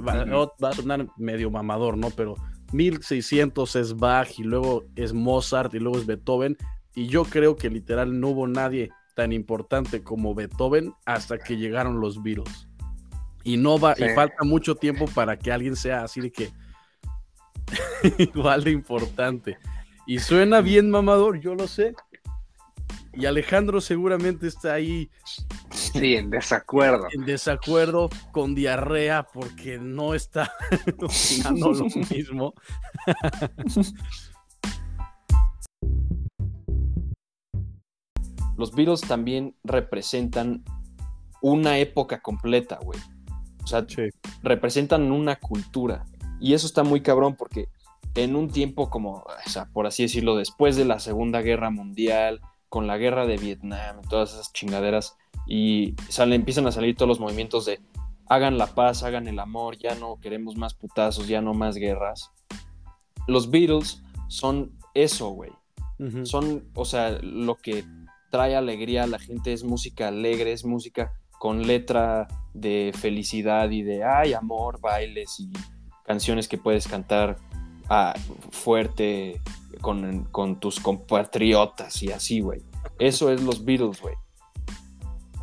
va, a sonar medio mamador, ¿no? Pero 1600 es Bach y luego es Mozart y luego es Beethoven. Y yo creo que literal no hubo nadie tan importante como Beethoven hasta que llegaron los Beatles. Y no va, y falta mucho tiempo para que alguien sea así de que igual de importante. Y suena bien mamador, yo lo sé. Y Alejandro seguramente está ahí Sí, en desacuerdo. en desacuerdo con diarrea porque no está opinando lo mismo. Los Beatles también representan una época completa, güey. O sea, representan una cultura. Y eso está muy cabrón porque en un tiempo como, o sea, por así decirlo, después de la Segunda Guerra Mundial, con la guerra de Vietnam, todas esas chingaderas, y sale, empiezan a salir todos los movimientos de hagan la paz, hagan el amor, ya no queremos más putazos, ya no más guerras. Los Beatles son eso, güey. Son, o sea, lo que trae alegría a la gente es música alegre, es música con letra de felicidad y de, ay, amor, bailes y canciones que puedes cantar ah, fuerte con, con tus compatriotas y así, güey. Eso es los Beatles, güey.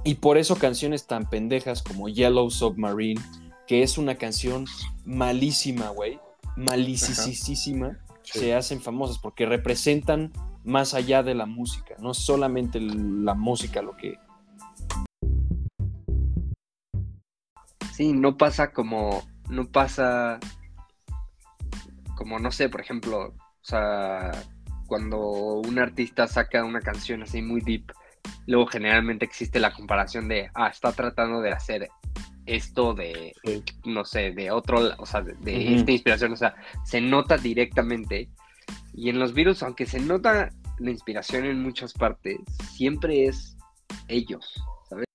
Y por eso canciones tan pendejas como Yellow Submarine, que es una canción malísima, güey, malísima, Sí. se hacen famosas porque representan más allá de la música, no es solamente la música lo que... Sí, no pasa como, no pasa como, no sé, por ejemplo, o sea, cuando un artista saca una canción así muy deep, luego generalmente existe la comparación de, ah, está tratando de hacer esto de, Sí. no sé, de otro, o sea, de, esta inspiración, o sea, se nota directamente. Y en los virus, aunque se nota la inspiración en muchas partes, siempre es ellos, ¿sabes?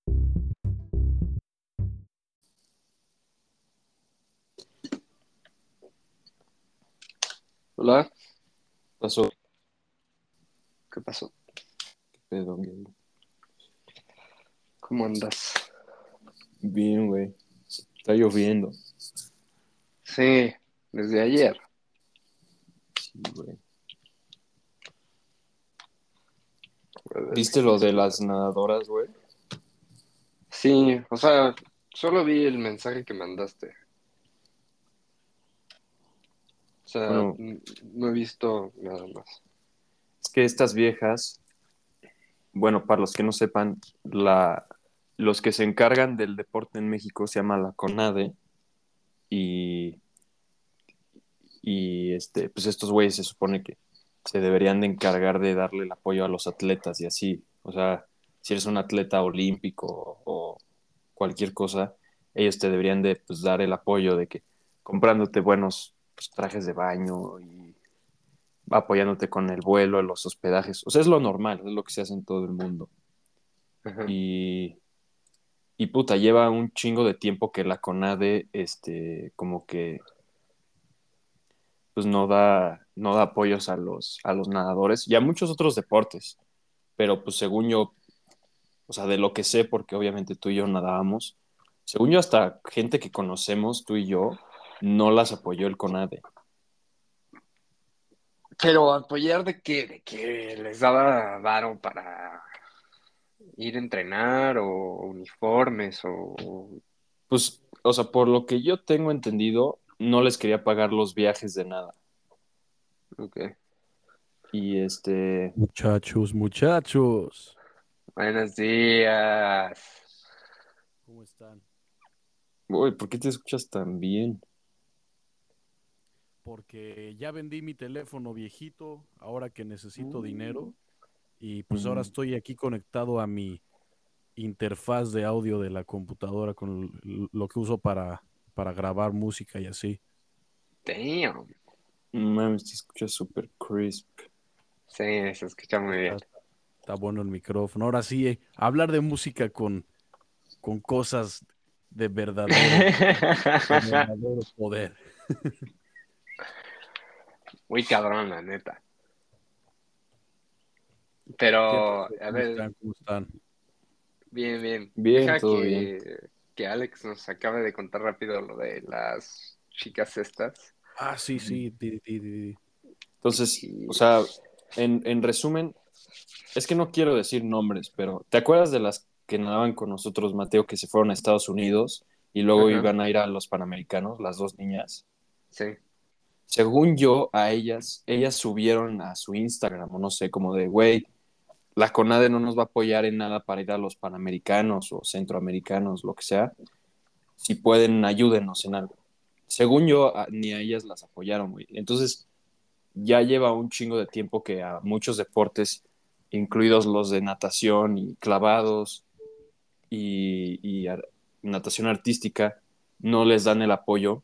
Hola, Pasó. ¿qué pasó? ¿Qué pedo? ¿Cómo andas? Bien, güey. Está lloviendo. Sí, desde ayer. Sí, güey. ¿Viste lo de las nadadoras, güey? Sí, o sea, solo vi el mensaje que mandaste. O sea, Bueno. no he visto nada más. Es que estas viejas, bueno, para los que no sepan, la, los que se encargan del deporte en México se llama la CONADE y, y este, pues estos güeyes se supone que se deberían de encargar de darle el apoyo a los atletas y así, o sea, si eres un atleta olímpico o cualquier cosa, ellos te deberían de pues, dar el apoyo de que comprándote buenos pues, trajes de baño y apoyándote con el vuelo, los hospedajes. O sea, es lo normal, es lo que se hace en todo el mundo. Ajá. Y, y puta, lleva un chingo de tiempo que la CONADE, este, como que, pues no da, no da apoyos a los, a los nadadores y a muchos otros deportes. Pero pues según yo, o sea, de lo que sé, porque obviamente tú y yo nadábamos, según yo hasta gente que conocemos, tú y yo, no las apoyó el CONADE. Pero apoyar de que, de que les daba varo para ir a entrenar o uniformes o... Pues, o sea, por lo que yo tengo entendido, no les quería pagar los viajes de nada. Ok. Y este, Muchachos, muchachos. Buenos días. ¿Cómo están? uy, ¿por qué te escuchas tan bien? Porque ya vendí mi teléfono viejito, ahora que necesito Mm. dinero. Y pues ahora Mm. estoy aquí conectado a mi interfaz de audio de la computadora con lo que uso para, para grabar música y así. Damn. Mames, te escuchas súper crisp. Sí, se escucha muy bien. Está bueno el micrófono. Ahora sí, eh, hablar de música con, con cosas de verdadero, de verdadero poder. Muy cabrón, la neta. Pero, ¿Qué- a ¿Cómo ver, están? ¿Cómo están? bien, bien. Bien, Deja todo que, bien. que Alex nos acaba de contar rápido lo de las chicas estas. Ah, sí, sí. Entonces, o sea, en, en resumen, es que no quiero decir nombres, pero ¿te acuerdas de las que nadaban con nosotros, Mateo, que se fueron a Estados Unidos y luego Ajá. iban a ir a los Panamericanos, las dos niñas? Sí. Según yo, a ellas, ellas subieron a su Instagram, o no sé, como de, güey, la CONADE no nos va a apoyar en nada para ir a los Panamericanos o Centroamericanos, lo que sea. Si pueden, ayúdenos en algo. Según yo, ni a ellas las apoyaron, güey. Entonces, ya lleva un chingo de tiempo que a muchos deportes, incluidos los de natación y clavados y, natación artística, no les dan el apoyo.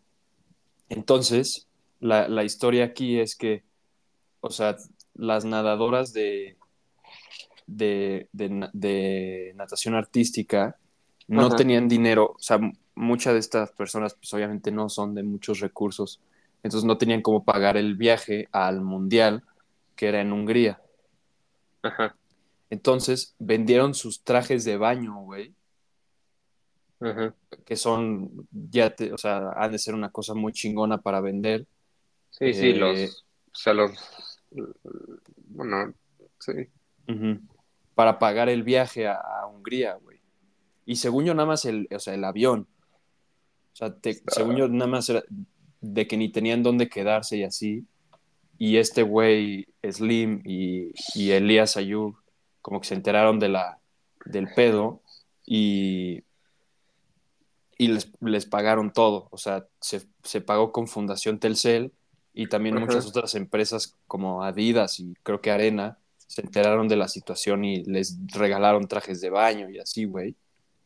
Entonces, la, la historia aquí es que, o sea, las nadadoras de, de, de na- de natación artística no Ajá. tenían dinero, o sea, muchas de estas personas pues obviamente no son de muchos recursos, entonces no tenían cómo pagar el viaje al mundial que era en Hungría. Ajá. Entonces vendieron sus trajes de baño, güey, Ajá. que son, ya, te- o sea, han de ser una cosa muy chingona para vender. Sí, sí, Eh, los. O sea, los. Bueno, sí. Ujú. Para pagar el viaje a, a Hungría, güey. Y según yo, nada más el, o sea, el avión. O sea, te- Está- según yo, nada más era de que ni tenían dónde quedarse y así. Y este güey, Slim y, y Elías Ayub, como que se enteraron de la, del pedo y, y les, les pagaron todo. O sea, se, se pagó con Fundación Telcel y también muchas otras empresas como Adidas y creo que Arena se enteraron de la situación y les regalaron trajes de baño y así, güey.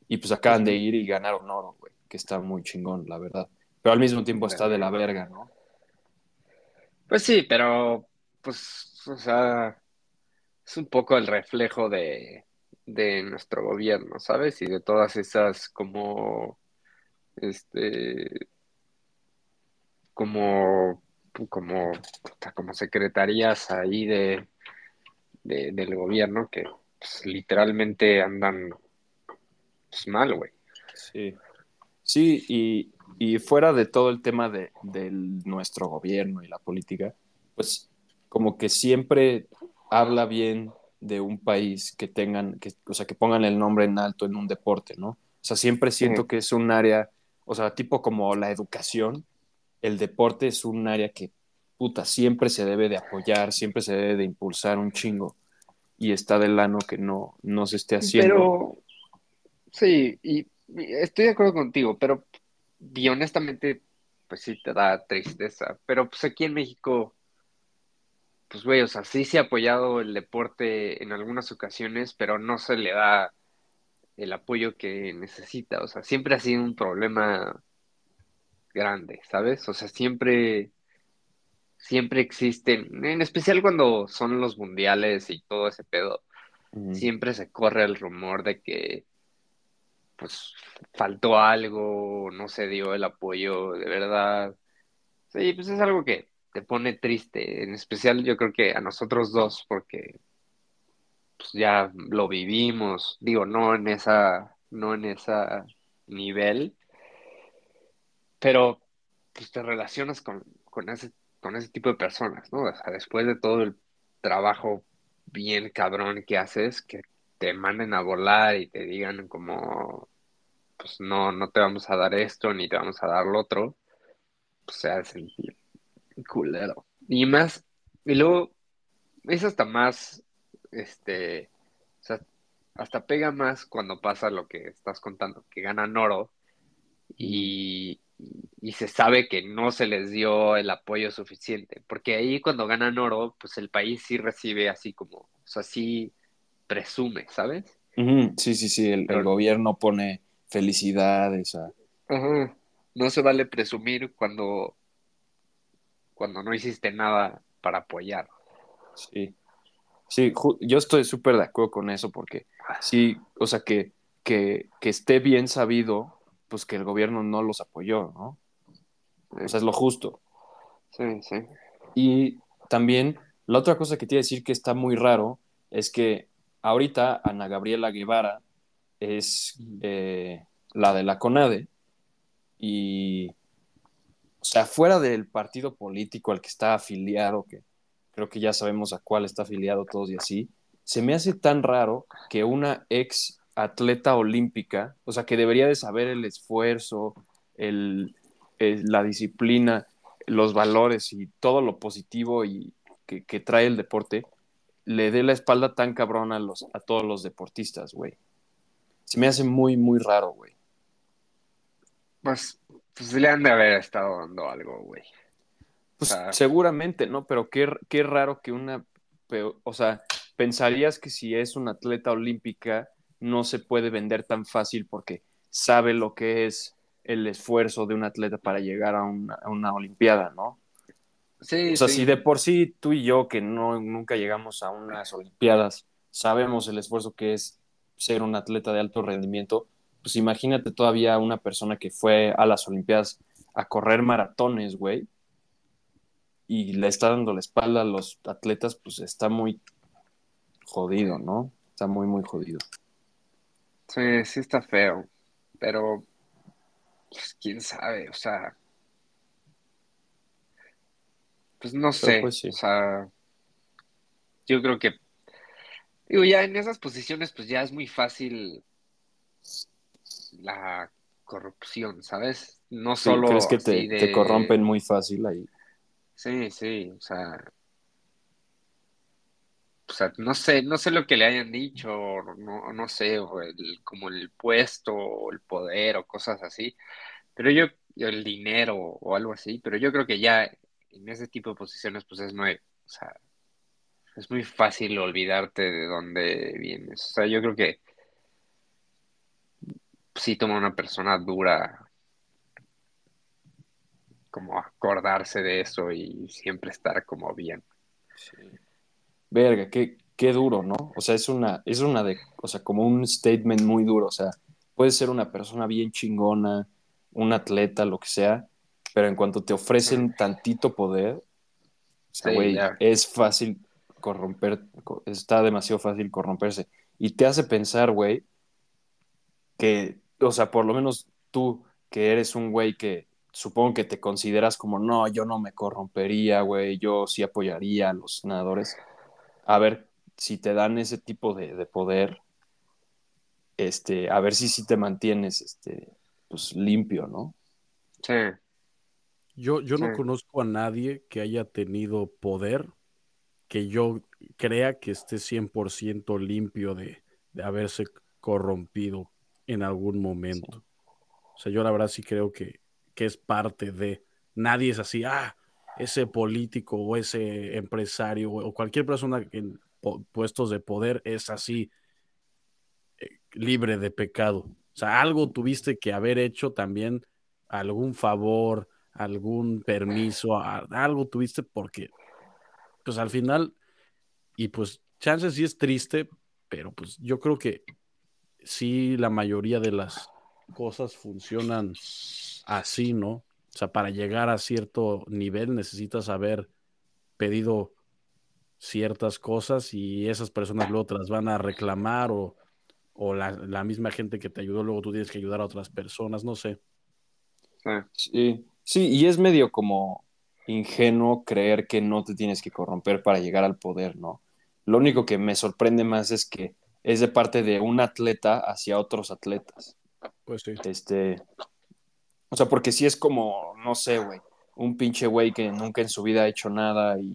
Y pues acaban de ir y ganaron oro, güey, que está muy chingón, la verdad. Pero al mismo tiempo está de la verga, ¿no? Pues sí, pero. Pues, o sea. Es un poco el reflejo de, de nuestro gobierno, ¿sabes? Y de todas esas como. Este. Como. Como. Como secretarías ahí de, de- del gobierno que pues, literalmente andan pues, mal, güey. Sí. Sí, y, y fuera de todo el tema de, de nuestro gobierno y la política, pues como que siempre habla bien de un país que tengan, que, o sea, que pongan el nombre en alto en un deporte, ¿no? O sea, siempre siento que es un área, o sea, tipo como la educación, el deporte es un área que, puta, siempre se debe de apoyar, siempre se debe de impulsar un chingo. Y está del lano que no, no se esté haciendo. Pero, sí, y, y estoy de acuerdo contigo, pero, y honestamente, pues sí te da tristeza. Pero pues aquí en México, pues güey, o sea, sí se ha apoyado el deporte en algunas ocasiones, pero no se le da el apoyo que necesita. O sea, siempre ha sido un problema grande, ¿sabes? O sea, siempre, siempre existen, en especial cuando son los mundiales y todo ese pedo siempre se corre el rumor de que pues faltó algo, no se dio el apoyo de verdad. Sí, pues es algo que te pone triste, en especial yo creo que a nosotros dos, porque pues ya lo vivimos, digo, no en esa, no en esa nivel, pero pues te relacionas con, con ese, con ese tipo de personas, ¿no? O sea, después de todo el trabajo bien cabrón que haces, que te manden a volar y te digan como, pues no, no te vamos a dar esto ni te vamos a dar lo otro, pues se ha de sentir culero. Y más, y luego es hasta más, este, o sea, hasta pega más cuando pasa lo que estás contando, que ganan oro y, y se sabe que no se les dio el apoyo suficiente, porque ahí cuando ganan oro, pues el país sí recibe así como, o sea, sí presume, ¿sabes? Sí, sí, sí, el, gobierno pone felicidades a... No se vale presumir cuando, cuando no hiciste nada para apoyar. Sí, sí, yo estoy súper de acuerdo con eso porque sí, o sea, que, que, que esté bien sabido, pues que el gobierno no los apoyó, ¿no? O sea, es lo justo. Sí, sí. Y también, la otra cosa que te iba a decir que está muy raro es que ahorita Ana Gabriela Guevara es, eh, la de la CONADE, y, o sea, fuera del partido político al que está afiliado, que creo que ya sabemos a cuál está afiliado todos y así, se me hace tan raro que una ex atleta olímpica, o sea, que debería de saber el esfuerzo, el, la disciplina, los valores y todo lo positivo y que, que, trae el deporte, le dé la espalda tan cabrón a, los, a todos los deportistas, güey. Se me hace muy, muy raro, güey. Pues, pues le han de haber estado dando algo, güey. Pues seguramente, ¿no? Pero qué, qué raro que una, o sea, pensarías que si es una atleta olímpica no se puede vender tan fácil porque sabe lo que es el esfuerzo de un atleta para llegar a una, a una Olimpiada, ¿no? Sí, o sea, sí. si de por sí tú y yo, que no, nunca llegamos a unas Olimpiadas, sabemos el esfuerzo que es ser un atleta de alto rendimiento, pues imagínate todavía una persona que fue a las Olimpiadas a correr maratones, güey, y le está dando la espalda a los atletas, pues está muy jodido, ¿no? Está muy, muy jodido. Sí, sí está feo, pero pues quién sabe, o sea, pues no sé, pues, sí. o sea, yo creo que, digo, ya en esas posiciones pues ya es muy fácil la corrupción, ¿sabes? No Sí, solo ¿Crees que te, de- te corrompen muy fácil ahí? Sí, sí, o sea, o sea, no sé, no sé lo que le hayan dicho, no, no sé, el, como el puesto, el poder, o cosas así, pero yo, el dinero, o algo así, pero yo creo que ya en ese tipo de posiciones, pues es muy, o sea, es muy fácil olvidarte de dónde vienes, o sea, yo creo que sí toma una persona dura como acordarse de eso y siempre estar como bien. Verga, qué, qué duro, ¿no? O sea, es una, es una de, o sea, como un statement muy duro. O sea, puedes ser una persona bien chingona, un atleta, lo que sea, pero en cuanto te ofrecen tantito poder, o sea, Sí, es fácil corromper, co- está demasiado fácil corromperse. Y te hace pensar, güey, que, o sea, por lo menos tú, que eres un güey que supongo que te consideras como, no, yo no me corrompería, güey, yo sí apoyaría a los nadadores. A ver si te dan ese tipo de, de poder, este, a ver si sí te mantienes, este, pues limpio, ¿no? Sí, Yo, yo no conozco a nadie que haya tenido poder que yo crea que esté 100% limpio de, de haberse corrompido en algún momento. O sea, yo la verdad sí creo que, que es parte de... Nadie es así, ah, ese político o ese empresario o cualquier persona en puestos de poder es así, eh, libre de pecado. O sea, algo tuviste que haber hecho también, algún favor, algún permiso, algo tuviste porque, pues al final, y pues chances sí es triste, pero pues yo creo que sí la mayoría de las cosas funcionan así, ¿no? O sea, para llegar a cierto nivel necesitas haber pedido ciertas cosas y esas personas luego te las van a reclamar o, o la, la misma gente que te ayudó, luego tú tienes que ayudar a otras personas, no sé. sí, Sí, sí, y es medio como ingenuo creer que no te tienes que corromper para llegar al poder, ¿no? Lo único que me sorprende más es que es de parte de un atleta hacia otros atletas. Pues sí. Este, o sea, porque si es como, no sé, güey, un pinche güey que nunca en su vida ha hecho nada y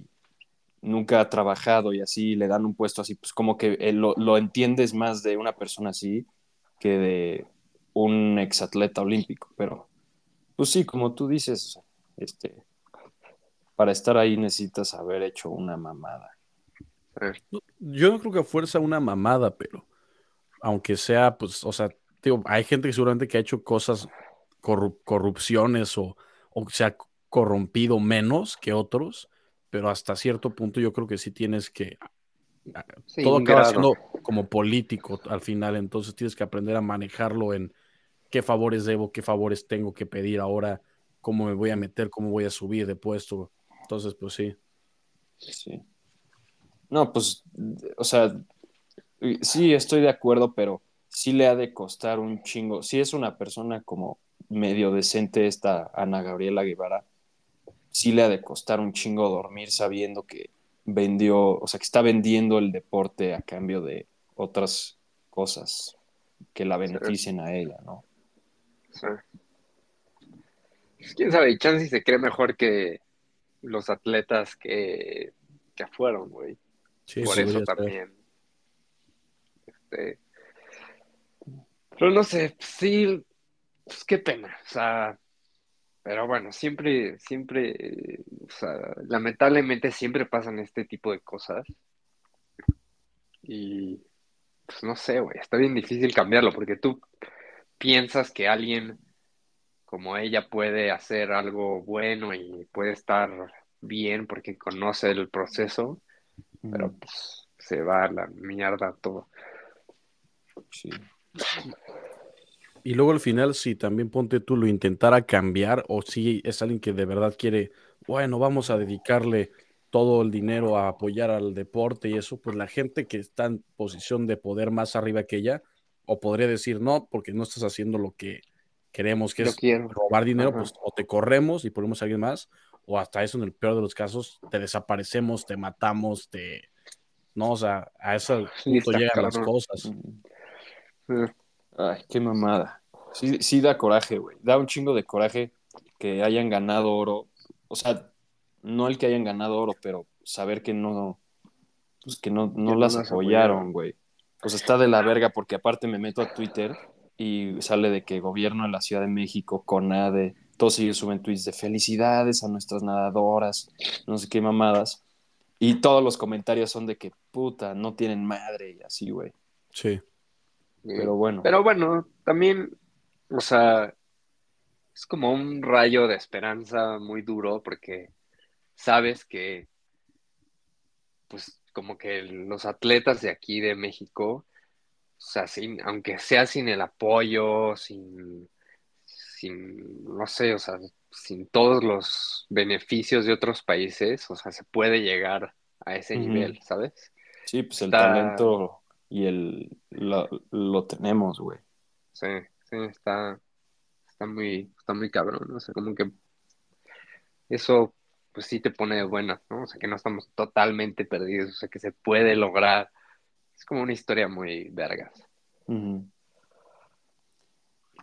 nunca ha trabajado y así le dan un puesto así, pues como que lo, lo entiendes más de una persona así que de un exatleta olímpico, pero pues sí, como tú dices, este, para estar ahí necesitas haber hecho una mamada. Yo no creo que fuerza una mamada, pero aunque sea, pues, o sea, hay gente que seguramente que ha hecho cosas, corru- corrupciones o, o se ha corrompido menos que otros, pero hasta cierto punto yo creo que sí tienes que, Sí, todo un acaba siendo como político al final, entonces tienes que aprender a manejarlo en qué favores debo, qué favores tengo que pedir ahora, cómo me voy a meter, cómo voy a subir de puesto. Entonces, pues sí. Sí. No, pues, o sea, sí, estoy de acuerdo, pero sí le ha de costar un chingo. Si es una persona como medio decente esta Ana Gabriela Guevara, sí le ha de costar un chingo dormir sabiendo que vendió, o sea, que está vendiendo el deporte a cambio de otras cosas que la beneficien a ella, ¿no? Sí. Pues, quién sabe, Chansey se cree mejor que los atletas que, que fueron, güey. Por eso también. Este, pero no sé, sí, pues qué pena. O sea, pero bueno, siempre, siempre, o sea, lamentablemente siempre pasan este tipo de cosas. Y pues no sé, güey, está bien difícil cambiarlo porque tú piensas que alguien como ella puede hacer algo bueno y puede estar bien porque conoce el proceso, pero pues se va a la mierda todo. Sí. Y luego al final, si también ponte tú lo intentara cambiar, o si es alguien que de verdad quiere, bueno, vamos a dedicarle todo el dinero a apoyar al deporte y eso, pues la gente que está en posición de poder más arriba que ella, o podría decir no, porque no estás haciendo lo que queremos, que es robar dinero, pues o te corremos y ponemos a alguien más, o hasta eso en el peor de los casos, te desaparecemos, te matamos, te... No, o sea, a ese punto llegan las cosas. Ay, qué mamada. Sí, sí da coraje, güey. Da un chingo de coraje que hayan ganado oro. O sea, no el que hayan ganado oro, pero saber que no, pues que no, no las apoyaron, güey. Pues está de la verga porque aparte me meto a Twitter y sale de que gobierno en la Ciudad de México, CONADE, todos ellos suben tweets de felicidades a nuestras nadadoras, no sé qué mamadas. Y todos los comentarios son de que puta, no tienen madre y así, güey. Sí. Pero bueno. Pero bueno, también, o sea, es como un rayo de esperanza muy duro porque sabes que, pues, como que los atletas de aquí de México, o sea, sin, aunque sea sin el apoyo, sin, sin, no sé, o sea, sin todos los beneficios de otros países, o sea, se puede llegar a ese nivel, ¿sabes? Sí, pues el talento y el lo, tenemos, güey. Sí, sí, está, está muy, está muy cabrón, o sea, como que eso pues sí te pone de buena, ¿no? O sea, que no estamos totalmente perdidos, o sea, que se puede lograr. Es como una historia muy vergas. Pues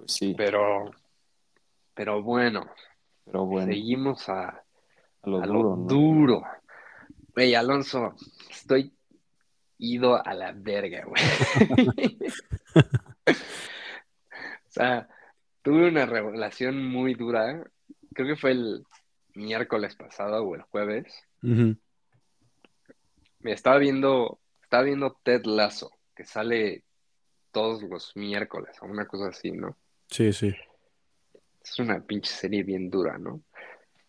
sí. Pero, pero bueno, pero bueno. seguimos a, lo duro. duro. Güey, Alonso, estoy ido a la verga, güey. o sea, tuve una revelación muy dura. Creo que fue el miércoles pasado o el jueves. Me estaba viendo, estaba viendo Ted Lasso, que sale todos los miércoles o una cosa así, ¿no? Sí, sí. Es una pinche serie bien dura, ¿no?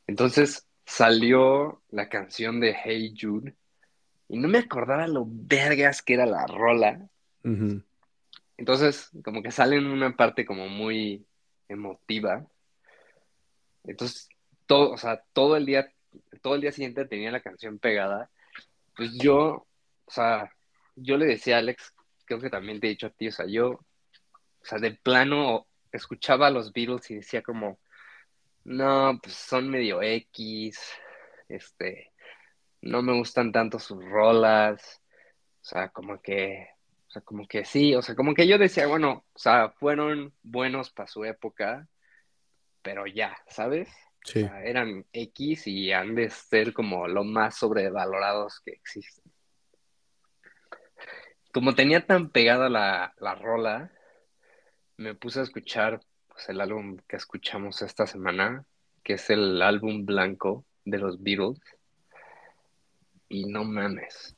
Entonces salió la canción de Hey Jude y no me acordaba lo vergas que era la rola. Entonces, como que sale en una parte como muy emotiva. Entonces, todo, o sea, todo el día, todo el día siguiente tenía la canción pegada. Pues yo, o sea, yo le decía a Alex, creo que también te he dicho a ti, o sea, yo, o sea, de plano escuchaba a los Beatles y decía como, no, pues son medio X, este, no me gustan tanto sus rolas, o sea, como que, o sea, como que sí, o sea, como que yo decía, bueno, o sea, fueron buenos para su época, pero ya, ¿sabes? Sí. O sea, eran X y han de ser como lo más sobrevalorados que existen. Como tenía tan pegada la, la rola, me puse a escuchar pues, el álbum que escuchamos esta semana, que es el álbum blanco de los Beatles y no mames.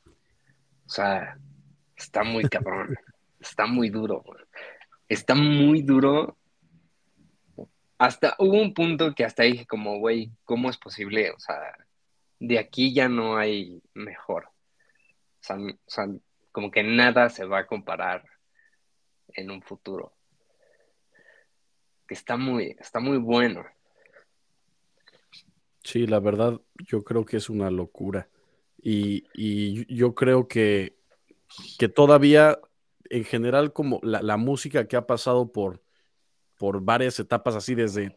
O sea, está muy cabrón. está muy duro. Está muy duro. Hasta hubo un punto que hasta dije como, güey, ¿cómo es posible? O sea, de aquí ya no hay mejor. Como que nada se va a comparar en un futuro. Que está muy, está muy bueno. Sí, la verdad, yo creo que es una locura. Y, yo creo que, que todavía en general como la, la música que ha pasado por, por varias etapas así desde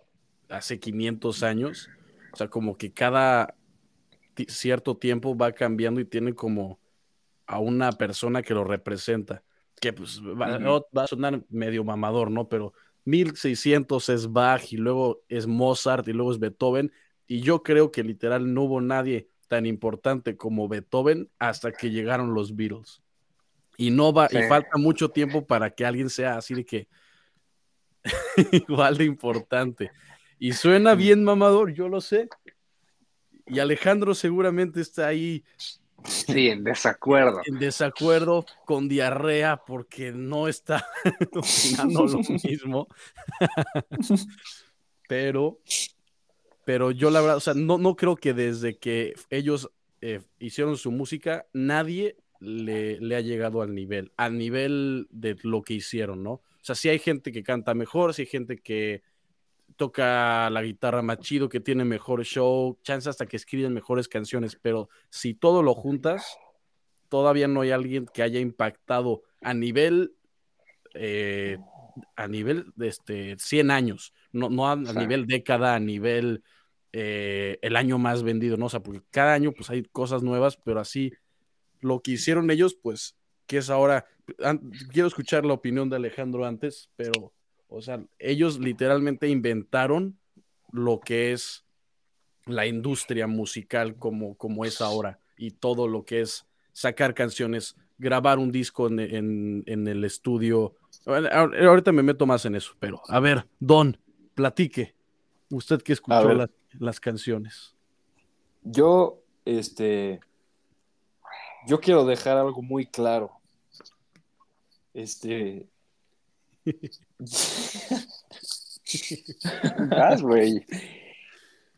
hace 500 años, o sea, como que cada cierto tiempo va cambiando y tiene como a una persona que lo representa, que pues va, va a sonar medio mamador, ¿no? Pero 1600 es Bach y luego es Mozart y luego es Beethoven, y yo creo que literal no hubo nadie tan importante como Beethoven hasta que llegaron los Beatles. Y no va, y falta mucho tiempo para que alguien sea así de que igual de importante. Y suena bien mamador, yo lo sé. Y Alejandro seguramente está ahí. Sí, en desacuerdo. En desacuerdo, con diarrea, porque no está opinando lo mismo. pero, pero yo la verdad, o sea, no, no creo que desde que ellos eh, hicieron su música, nadie le, le, ha llegado al nivel, al nivel de lo que hicieron, ¿no? O sea, sí hay gente que canta mejor, sí hay gente que toca la guitarra más chido, que tiene mejor show, chance hasta que escriben mejores canciones, pero si todo lo juntas, todavía no hay alguien que haya impactado a nivel, eh, a nivel de este, 100 años, no, no a, nivel década, a nivel eh, el año más vendido, ¿no? O sea, porque cada año pues hay cosas nuevas, pero así lo que hicieron ellos, pues, que es ahora, quiero escuchar la opinión de Alejandro antes, pero o sea, ellos literalmente inventaron lo que es la industria musical como, como es ahora y todo lo que es sacar canciones, grabar un disco en, el estudio. Ahorita me meto más en eso, pero a ver, Don, platique. Usted que escuchó las, las canciones. Yo, este, yo quiero dejar algo muy claro. Este,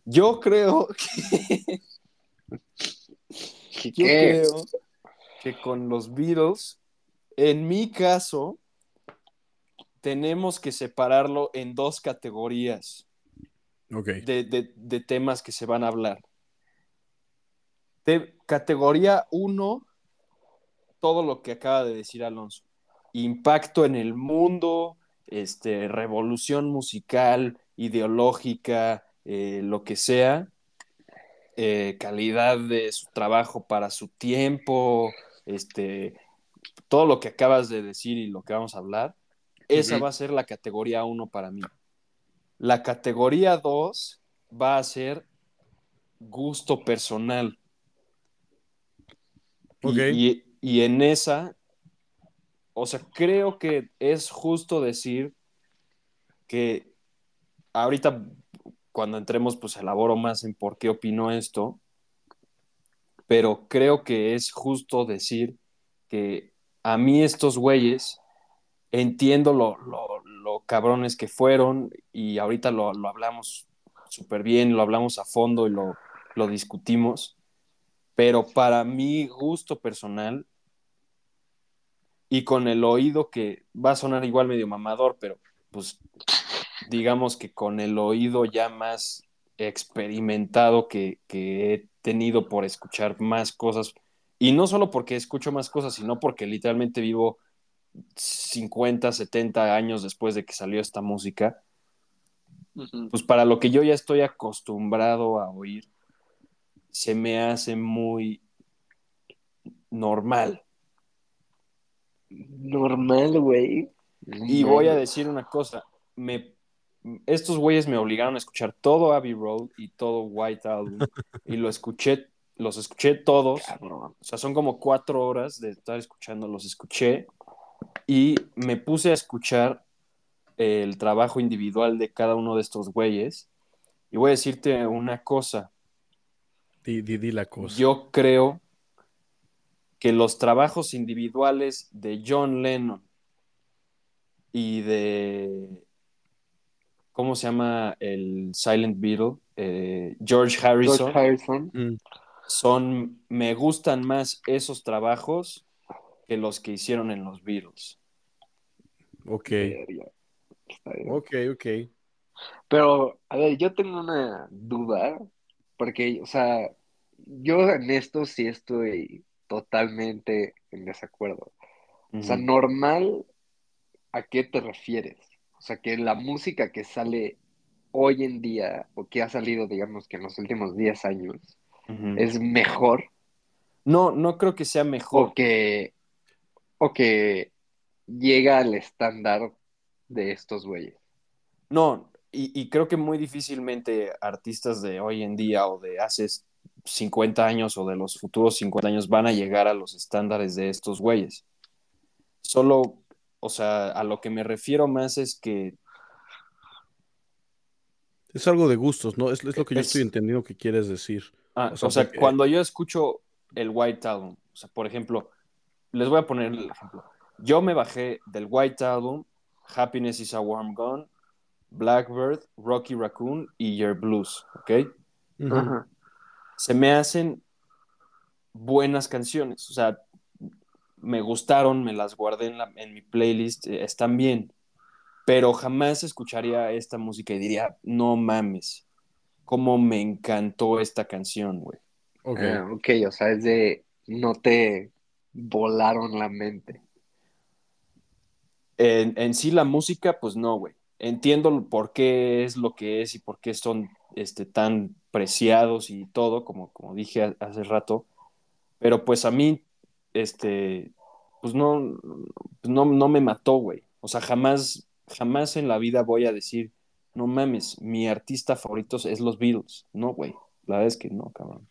Yo creo que. Yo creo que con los Beatles, en mi caso, tenemos que separarlo en dos categorías de, temas que se van a hablar. De, categoría 1, todo lo que acaba de decir Alonso impacto en el mundo, este, revolución musical, ideológica, eh, lo que sea, eh, calidad de su trabajo para su tiempo, este, todo lo que acabas de decir y lo que vamos a hablar, esa va a ser la categoría 1 para mí. La categoría 2 va a ser gusto personal. y, en esa o sea, creo que es justo decir que ahorita cuando entremos, pues elaboro más en por qué opino esto, pero creo que es justo decir que a mí estos güeyes entiendo lo, cabrones que fueron y ahorita lo, hablamos súper bien, lo hablamos a fondo y lo, lo discutimos, pero para mi gusto personal, y con el oído que va a sonar igual medio mamador, pero pues digamos que con el oído ya más experimentado que, he tenido por escuchar más cosas, y no solo porque escucho más cosas, sino porque literalmente vivo 50, 70 años después de que salió esta música, pues para lo que yo ya estoy acostumbrado a oír, se me hace muy normal. Normal, güey. Y voy a decir una cosa, me, estos güeyes me obligaron a escuchar todo Abbey Road y todo White Album y lo escuché, los escuché todos, o sea, son como cuatro horas de estar escuchando, los escuché y me puse a escuchar el trabajo individual de cada uno de estos güeyes y voy a decirte una cosa. Di, di la cosa. Yo creo que los trabajos individuales de John Lennon y de, ¿cómo se llama el Silent Beatle? Eh, George Harrison. Mm. Son, me gustan más esos trabajos que los que hicieron en los Beatles. Ok. Ok, ok. Pero, a ver, yo tengo una duda, porque, o sea, yo en esto sí estoy totalmente en desacuerdo. O sea, normal, ¿a qué te refieres? O sea, que la música que sale hoy en día, o que ha salido, digamos, que en los últimos 10 años, es mejor No, no creo que sea mejor. o que, o que llega al estándar de estos güeyes. No, y, y creo que muy difícilmente artistas de hoy en día o de hace 50 años o de los futuros 50 años van a llegar a los estándares de estos güeyes. Solo, o sea, a lo que me refiero más es que Es algo de gustos, ¿no? Es, es lo que yo Es- estoy entendiendo que quieres decir. Ah, O o sea, sea, porque- cuando yo escucho el White Album, o sea, por ejemplo, les voy a poner el ejemplo. Yo me bajé del White Album, Happiness is a Warm Gun, Blackbird, Rocky Raccoon y Your Blues, ¿ok? Se me hacen buenas canciones, o sea, me gustaron, me las guardé en, la- en mi playlist, eh, están bien, pero jamás escucharía esta música y diría, no mames, cómo me encantó esta canción, güey. Ok. Ah, ok, o sea, es de no te volaron la mente. En, en sí la música, pues no, güey. Entiendo por qué es lo que es y por qué son este, tan preciados y todo, como, como dije ha- hace rato. Pero pues a mí, este, pues no, pues no, no me mató, güey. O sea, jamás, jamás en la vida voy a decir, no mames, mi artista favorito es los Beatles. No, güey. La verdad es que no, cabrón.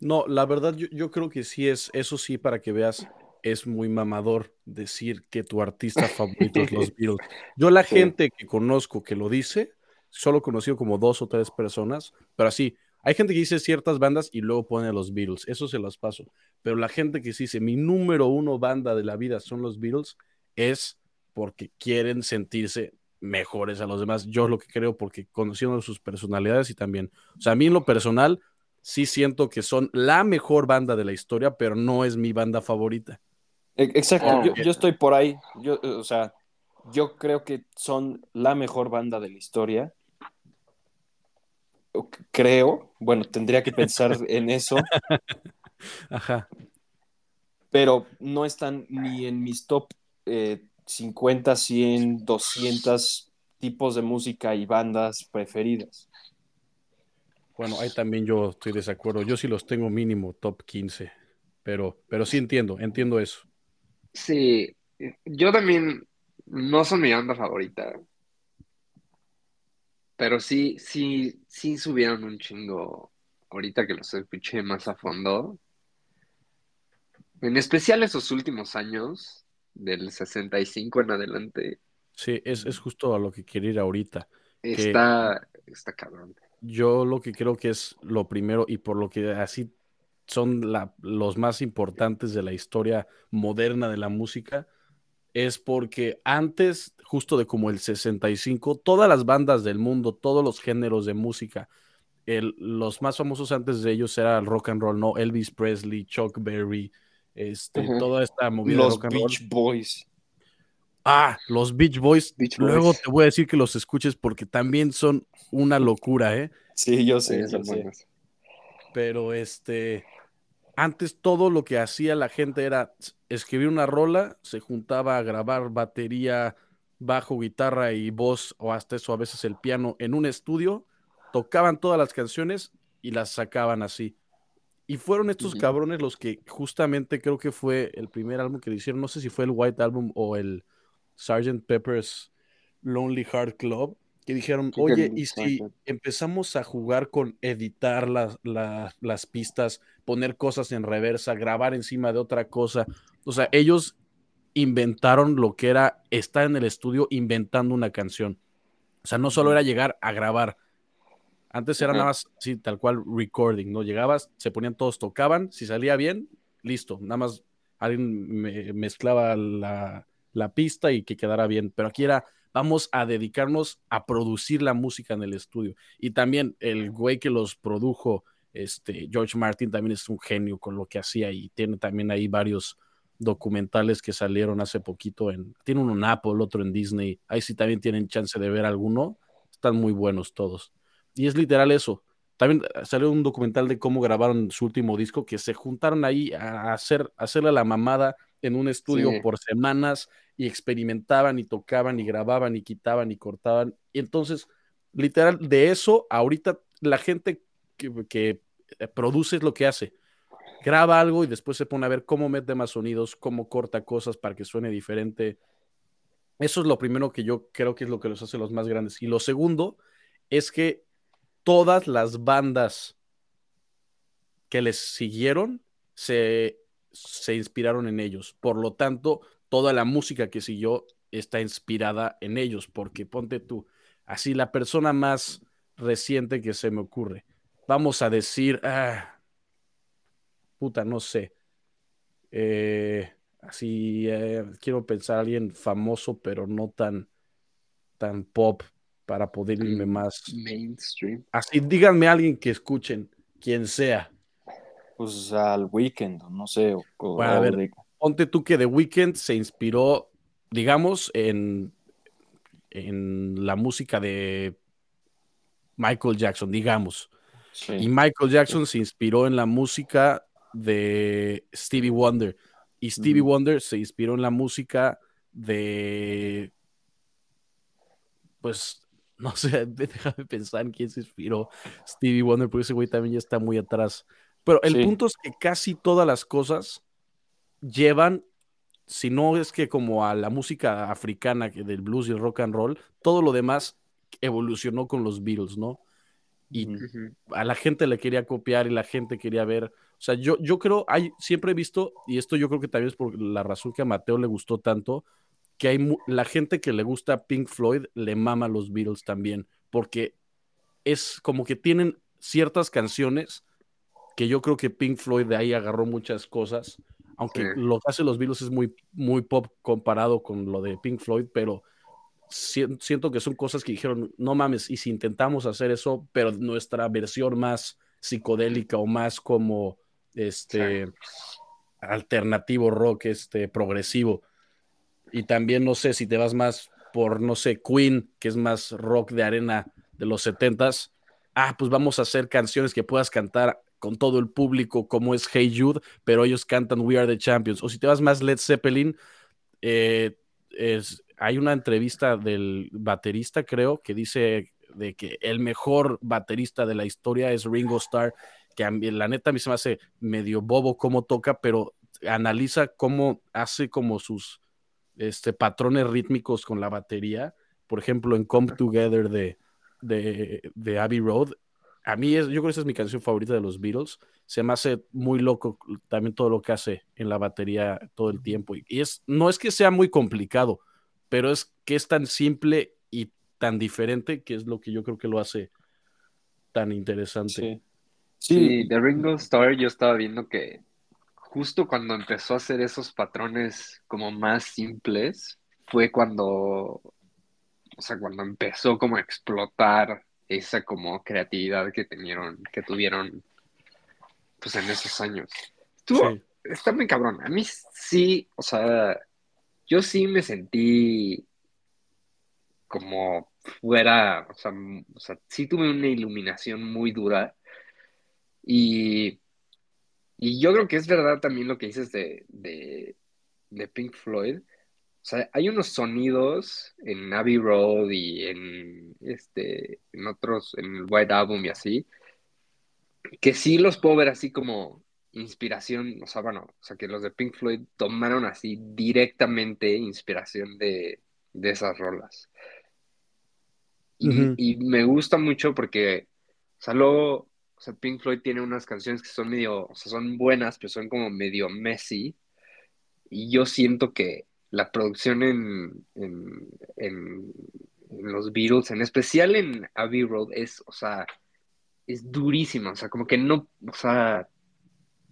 No, la verdad yo, yo creo que sí es, eso sí, para que veas, es muy mamador decir que tu artista favorito es los Beatles. Yo la Sí. gente que conozco que lo dice, solo he conocido como dos o tres personas, pero así, hay gente que dice ciertas bandas y luego pone a los Beatles, eso se las paso, pero la gente que dice mi número uno banda de la vida son los Beatles, es porque quieren sentirse mejores a los demás. Yo lo que creo, porque conociendo sus personalidades y también, o sea, a mí en lo personal, sí siento que son la mejor banda de la historia, pero no es mi banda favorita. E- Exacto, Ah, yo, estoy por ahí. Yo, eh, o sea, yo creo que son la mejor banda de la historia. Creo, bueno, tendría que pensar en eso, Ajá. pero no están ni en mis top eh, 50, 100, 200 tipos de música y bandas preferidas. Bueno, ahí también yo estoy de desacuerdo. Yo sí los tengo mínimo top 15, pero, pero sí entiendo, entiendo eso. Sí, yo también no son mi banda favorita, pero sí, sí, sí subieron un chingo ahorita que los escuché más a fondo. En especial esos últimos años, del 65 en adelante, Sí, es, es justo a lo que quiero ir ahorita. está, está cabrón. Yo lo que creo que es lo primero y por lo que así son la- los más importantes de la historia moderna de la música, es porque antes, justo de como el 65, todas las bandas del mundo, todos los géneros de música, el- los más famosos antes de ellos era el rock and roll, ¿no? Elvis Presley, Chuck Berry, este, toda esta movida de Los rock and roll. Beach Boys. Ah, los Beach Boys. Beach Luego te voy a decir que los escuches porque también son una locura, ¿eh? Sí, yo sé, son buenos. Pero este, antes todo lo que hacía la gente era escribir una rola, se juntaba a grabar batería, bajo, guitarra y voz, o hasta eso a veces el piano, en un estudio, tocaban todas las canciones y las sacaban así. Y fueron estos cabrones los que justamente creo que fue el primer álbum que le hicieron, no sé si fue el White Album o el Sgt. Pepper's Lonely Heart Club, que dijeron, oye, ¿y si empezamos a jugar con editar las, la- las pistas, poner cosas en reversa, grabar encima de otra cosa? O sea, ellos inventaron lo que era estar en el estudio inventando una canción. O sea, no solo era llegar a grabar. Antes era Ajá. nada más, sí, tal cual recording, ¿no? Llegabas, se ponían todos, tocaban, si salía bien, listo, nada más alguien me- mezclaba la, la pista y que quedara bien. Pero aquí era, vamos a dedicarnos a producir la música en el estudio. Y también el güey que los produjo, este, George Martin, también es un genio con lo que hacía y tiene también ahí varios documentales que salieron hace poquito en, tiene uno en Apple, otro en Disney, ahí sí también tienen chance de ver alguno, están muy buenos todos. Y es literal eso. También salió un documental de cómo grabaron su último disco, que se juntaron ahí a hacer, a hacerle la mamada en un estudio Sí. por semanas y experimentaban y tocaban y grababan y quitaban y cortaban. Y entonces, literal, de eso, ahorita la gente que, que eh, produce es lo que hace. Graba algo y después se pone a ver cómo mete más sonidos, cómo corta cosas para que suene diferente. Eso es lo primero que yo creo que es lo que los hace los más grandes. Y lo segundo es que todas las bandas que les siguieron se, se inspiraron en ellos. Por lo tanto, toda la música que siguió está inspirada en ellos, porque ponte tú, así la persona más reciente que se me ocurre. Vamos a decir, ah, puta, no sé. Eh, así eh, quiero pensar a alguien famoso, pero no tan, tan pop para poder irme más. Mainstream. Así, díganme a alguien que escuchen, quien sea. Pues al weekend, no sé. o- Bueno, a ver. de- Ponte tú que The Weeknd se inspiró, digamos, en, en la música de Michael Jackson, digamos. sí. Y Michael Jackson se inspiró en la música de Stevie Wonder. Y Stevie. Wonder se inspiró en la música de. Pues, no sé, déjame pensar en quién se inspiró Stevie Wonder, porque ese güey también ya está muy atrás. Pero el Sí. punto es que casi todas las cosas llevan, si no es que como a la música africana que del blues y el rock and roll, todo lo demás evolucionó con los Beatles, ¿no? Y a la gente le quería copiar y la gente quería ver. O sea, yo, yo creo, hay, siempre he visto, y esto yo creo que también es por la razón que a Mateo le gustó tanto, que hay mu- la gente que le gusta Pink Floyd le mama a los Beatles también, porque es como que tienen ciertas canciones que yo creo que Pink Floyd de ahí agarró muchas cosas, aunque Sí. lo que hace los Beatles es muy, muy pop comparado con lo de Pink Floyd, pero si- siento que son cosas que dijeron, no mames, y si intentamos hacer eso, pero nuestra versión más psicodélica o más como este alternativo rock, este progresivo. Y también no sé si te vas más por, no sé, Queen, que es más rock de arena de los setentas. Ah, pues vamos a hacer canciones que puedas cantar con todo el público, como es Hey Jude, pero ellos cantan We Are the Champions. O si te vas más Led Zeppelin, eh, es, hay una entrevista del baterista, creo, que dice de que el mejor baterista de la historia es Ringo Starr, que a mí, la neta a mí se me hace medio bobo cómo toca, pero analiza cómo hace como sus este, patrones rítmicos con la batería. Por ejemplo, en Come Together de, de, de Abbey Road, a mí es, yo creo que esa es mi canción favorita de los Beatles. Se me hace muy loco también todo lo que hace en la batería todo el tiempo. Y es, no es que sea muy complicado, pero es que es tan simple y tan diferente que es lo que yo creo que lo hace tan interesante. Sí. Sí, de Ringo Starr yo estaba viendo que justo cuando empezó a hacer esos patrones como más simples, fue cuando, o sea, cuando empezó como a explotar esa como creatividad que tenieron, que tuvieron, pues en esos años. Estuvo, Sí. está muy cabrón. A mí sí, o sea, yo sí me sentí como fuera, o sea, o sea, sí tuve una iluminación muy dura y, y yo creo que es verdad también lo que dices de, de, de Pink Floyd. O sea, hay unos sonidos en Abbey Road y en este, en otros, en el White Album y así, que sí los puedo ver así como inspiración, o sea, bueno, o sea, que los de Pink Floyd tomaron así directamente inspiración de, de esas rolas. Y, y me gusta mucho porque, o sea, luego, o sea, Pink Floyd tiene unas canciones que son medio, o sea, son buenas, pero son como medio messy. Y yo siento que la producción en, en, en, en los Beatles, en especial en Abbey Road, es, o sea, es durísima. O sea, como que no, o sea,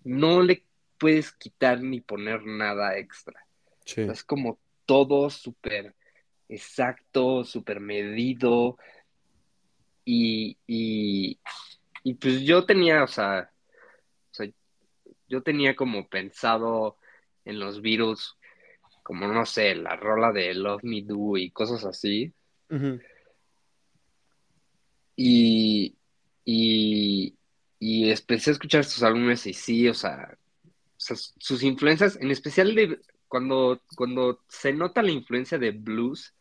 no le puedes quitar ni poner nada extra. Sí. Es como todo súper exacto, súper medido. Y, y, y pues yo tenía, o sea, o sea, yo tenía como pensado en los Beatles, como no sé, la rola de Love Me Do y cosas así. Y, y, y empecé a escuchar sus álbumes y sí, o sea, o sea, sus influencias, en especial de cuando, cuando se nota la influencia de blues,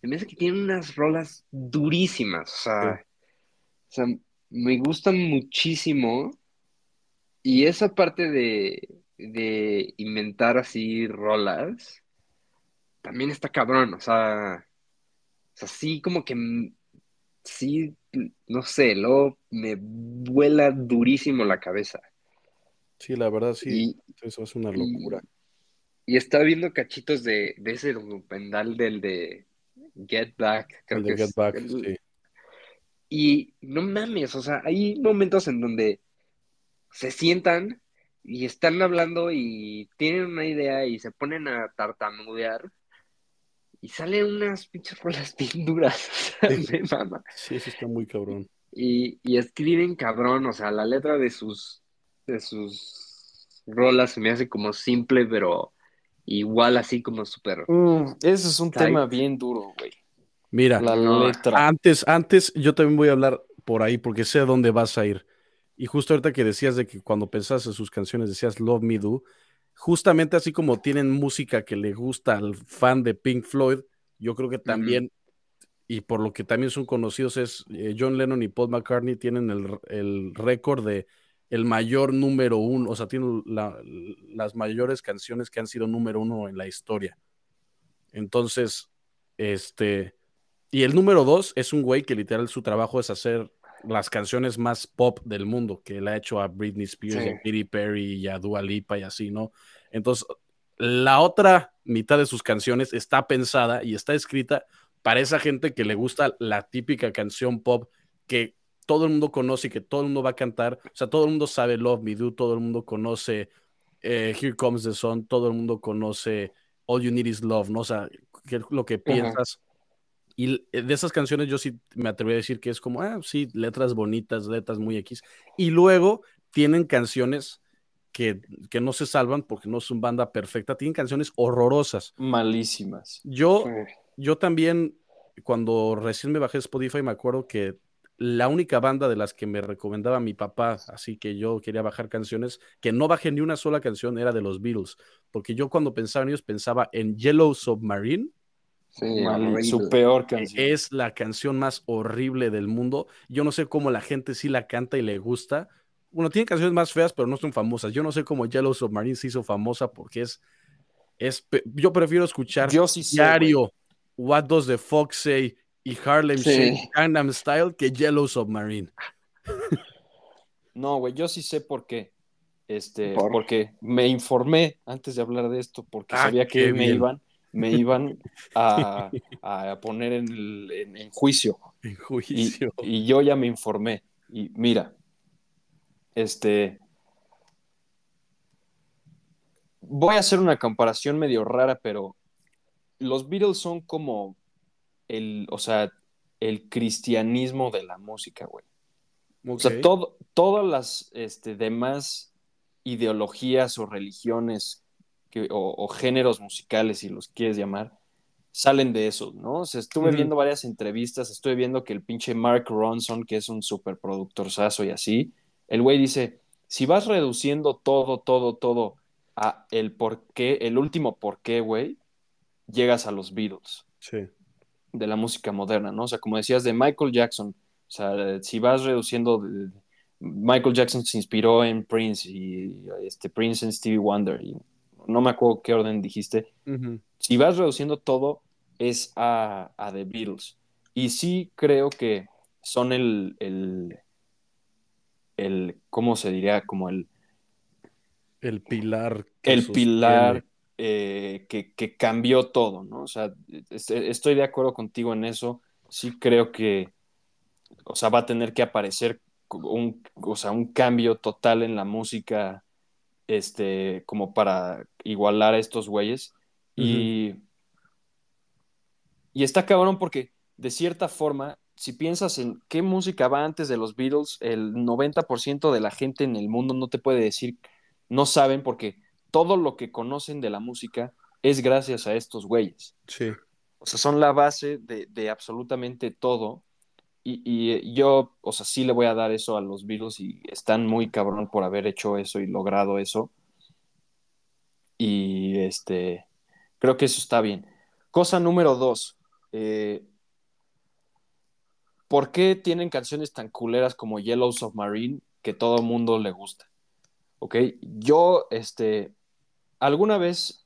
se me hace que tienen unas rolas durísimas. O sea, o sea, me gustan muchísimo. Y esa parte de, de inventar así rolas, también está cabrón. O sea, o sea, sí como que m- sí, no sé, luego me vuela durísimo la cabeza. Sí, la verdad sí, Y, eso es una y, locura. y estaba viendo cachitos de, de ese documental del de Get Back, creo El que de Get es. Back, el- sí. y no mames, o sea, hay momentos en donde se sientan y están hablando y tienen una idea y se ponen a tartamudear y salen unas pinches rolas bien duras, o sea, Sí, me mama. sí, eso está muy cabrón. Y, y escriben cabrón, o sea, la letra de sus, de sus rolas se me hace como simple, pero igual así como súper Mm, ese es un tight. tema bien duro, güey. Mira, La letra. antes, antes yo también voy a hablar por ahí porque sé a dónde vas a ir. Y justo ahorita que decías de que cuando pensabas en sus canciones decías Love Me Do, justamente así como tienen música que le gusta al fan de Pink Floyd, yo creo que también, y por lo que también son conocidos, es eh, John Lennon y Paul McCartney tienen el, el récord de el mayor número uno, o sea, tienen la- las mayores canciones que han sido número uno en la historia. Entonces, este, y el número dos es un güey que literal su trabajo es hacer las canciones más pop del mundo, que le ha hecho a Britney Spears, y a Sí. Katy Perry y a Dua Lipa y así, ¿no? Entonces, la otra mitad de sus canciones está pensada y está escrita para esa gente que le gusta la típica canción pop que todo el mundo conoce y que todo el mundo va a cantar. O sea, todo el mundo sabe Love Me Do, todo el mundo conoce eh, Here Comes the Sun, todo el mundo conoce All You Need Is Love, ¿no? O sea, que es lo que piensas. Y de esas canciones yo sí me atrevo a decir que es como, ah, sí, letras bonitas, letras muy X. Y luego tienen canciones que, que no se salvan porque no son banda perfecta, tienen canciones horrorosas. Malísimas. Yo, Sí. yo también, cuando recién me bajé Spotify, me acuerdo que la única banda de las que me recomendaba mi papá, así que yo quería bajar canciones, que no bajé ni una sola canción, era de los Beatles, porque yo cuando pensaba en ellos pensaba en Yellow Submarine, Sí, Mal- horrible. su peor canción. es la canción más horrible del mundo. Yo no sé cómo la gente sí la canta y le gusta. Bueno, tiene canciones más feas, pero no son famosas. Yo no sé cómo Yellow Submarine se hizo famosa porque es, es yo prefiero escuchar Yo sí sé. Diario, What Does the Fox Say y Harlem Sí. Shake, Gangnam Style que Yellow Submarine. No, güey, yo sí sé por qué. Este, ¿Por? porque me informé antes de hablar de esto, porque Ah, sabía que me iban, me iban a, a poner en, el- en- en juicio. En Y, juicio. y yo ya me informé. Y mira, este. Voy a hacer una comparación medio rara, pero los Beatles son como el, o sea, el cristianismo de la música, güey. O sea, todo, todas las este, demás ideologías o religiones que- o, o géneros musicales, si los quieres llamar, salen de eso, ¿no? O sea, estuve viendo varias entrevistas, estuve viendo que el pinche Mark Ronson, que es un superproductorzazo y así, el güey dice, si vas reduciendo todo, todo, todo a el por qué, el último por qué, güey, llegas a los Beatles Sí. de la música moderna, ¿no? O sea, como decías de Michael Jackson, o sea, si vas reduciendo, Michael Jackson se inspiró en Prince y este Prince en Stevie Wonder, y no me acuerdo qué orden dijiste. Si vas reduciendo todo, es a, a The Beatles. Y sí creo que son el, el, el, ¿cómo se diría? Como el, El pilar. que el sostiene. pilar eh, que, que cambió todo, ¿no? O sea, es- estoy de acuerdo contigo en eso. Sí creo que, o sea, va a tener que aparecer un, o sea, un cambio total en la música, este, como para igualar a estos güeyes. Y, y está cabrón porque, de cierta forma, si piensas en qué música va antes de los Beatles, el 90% de la gente en el mundo no te puede decir, no saben porque todo lo que conocen de la música es gracias a estos güeyes. Sí. O sea, son la base de, de absolutamente todo. Y, yo, o sea, sí le voy a dar eso a los Beatles y están muy cabrón por haber hecho eso y logrado eso. Y este, Creo que eso está bien. Cosa número dos. eh, ¿Por qué tienen canciones tan culeras como Yellow Submarine que todo mundo le gusta? Ok, yo, este, alguna vez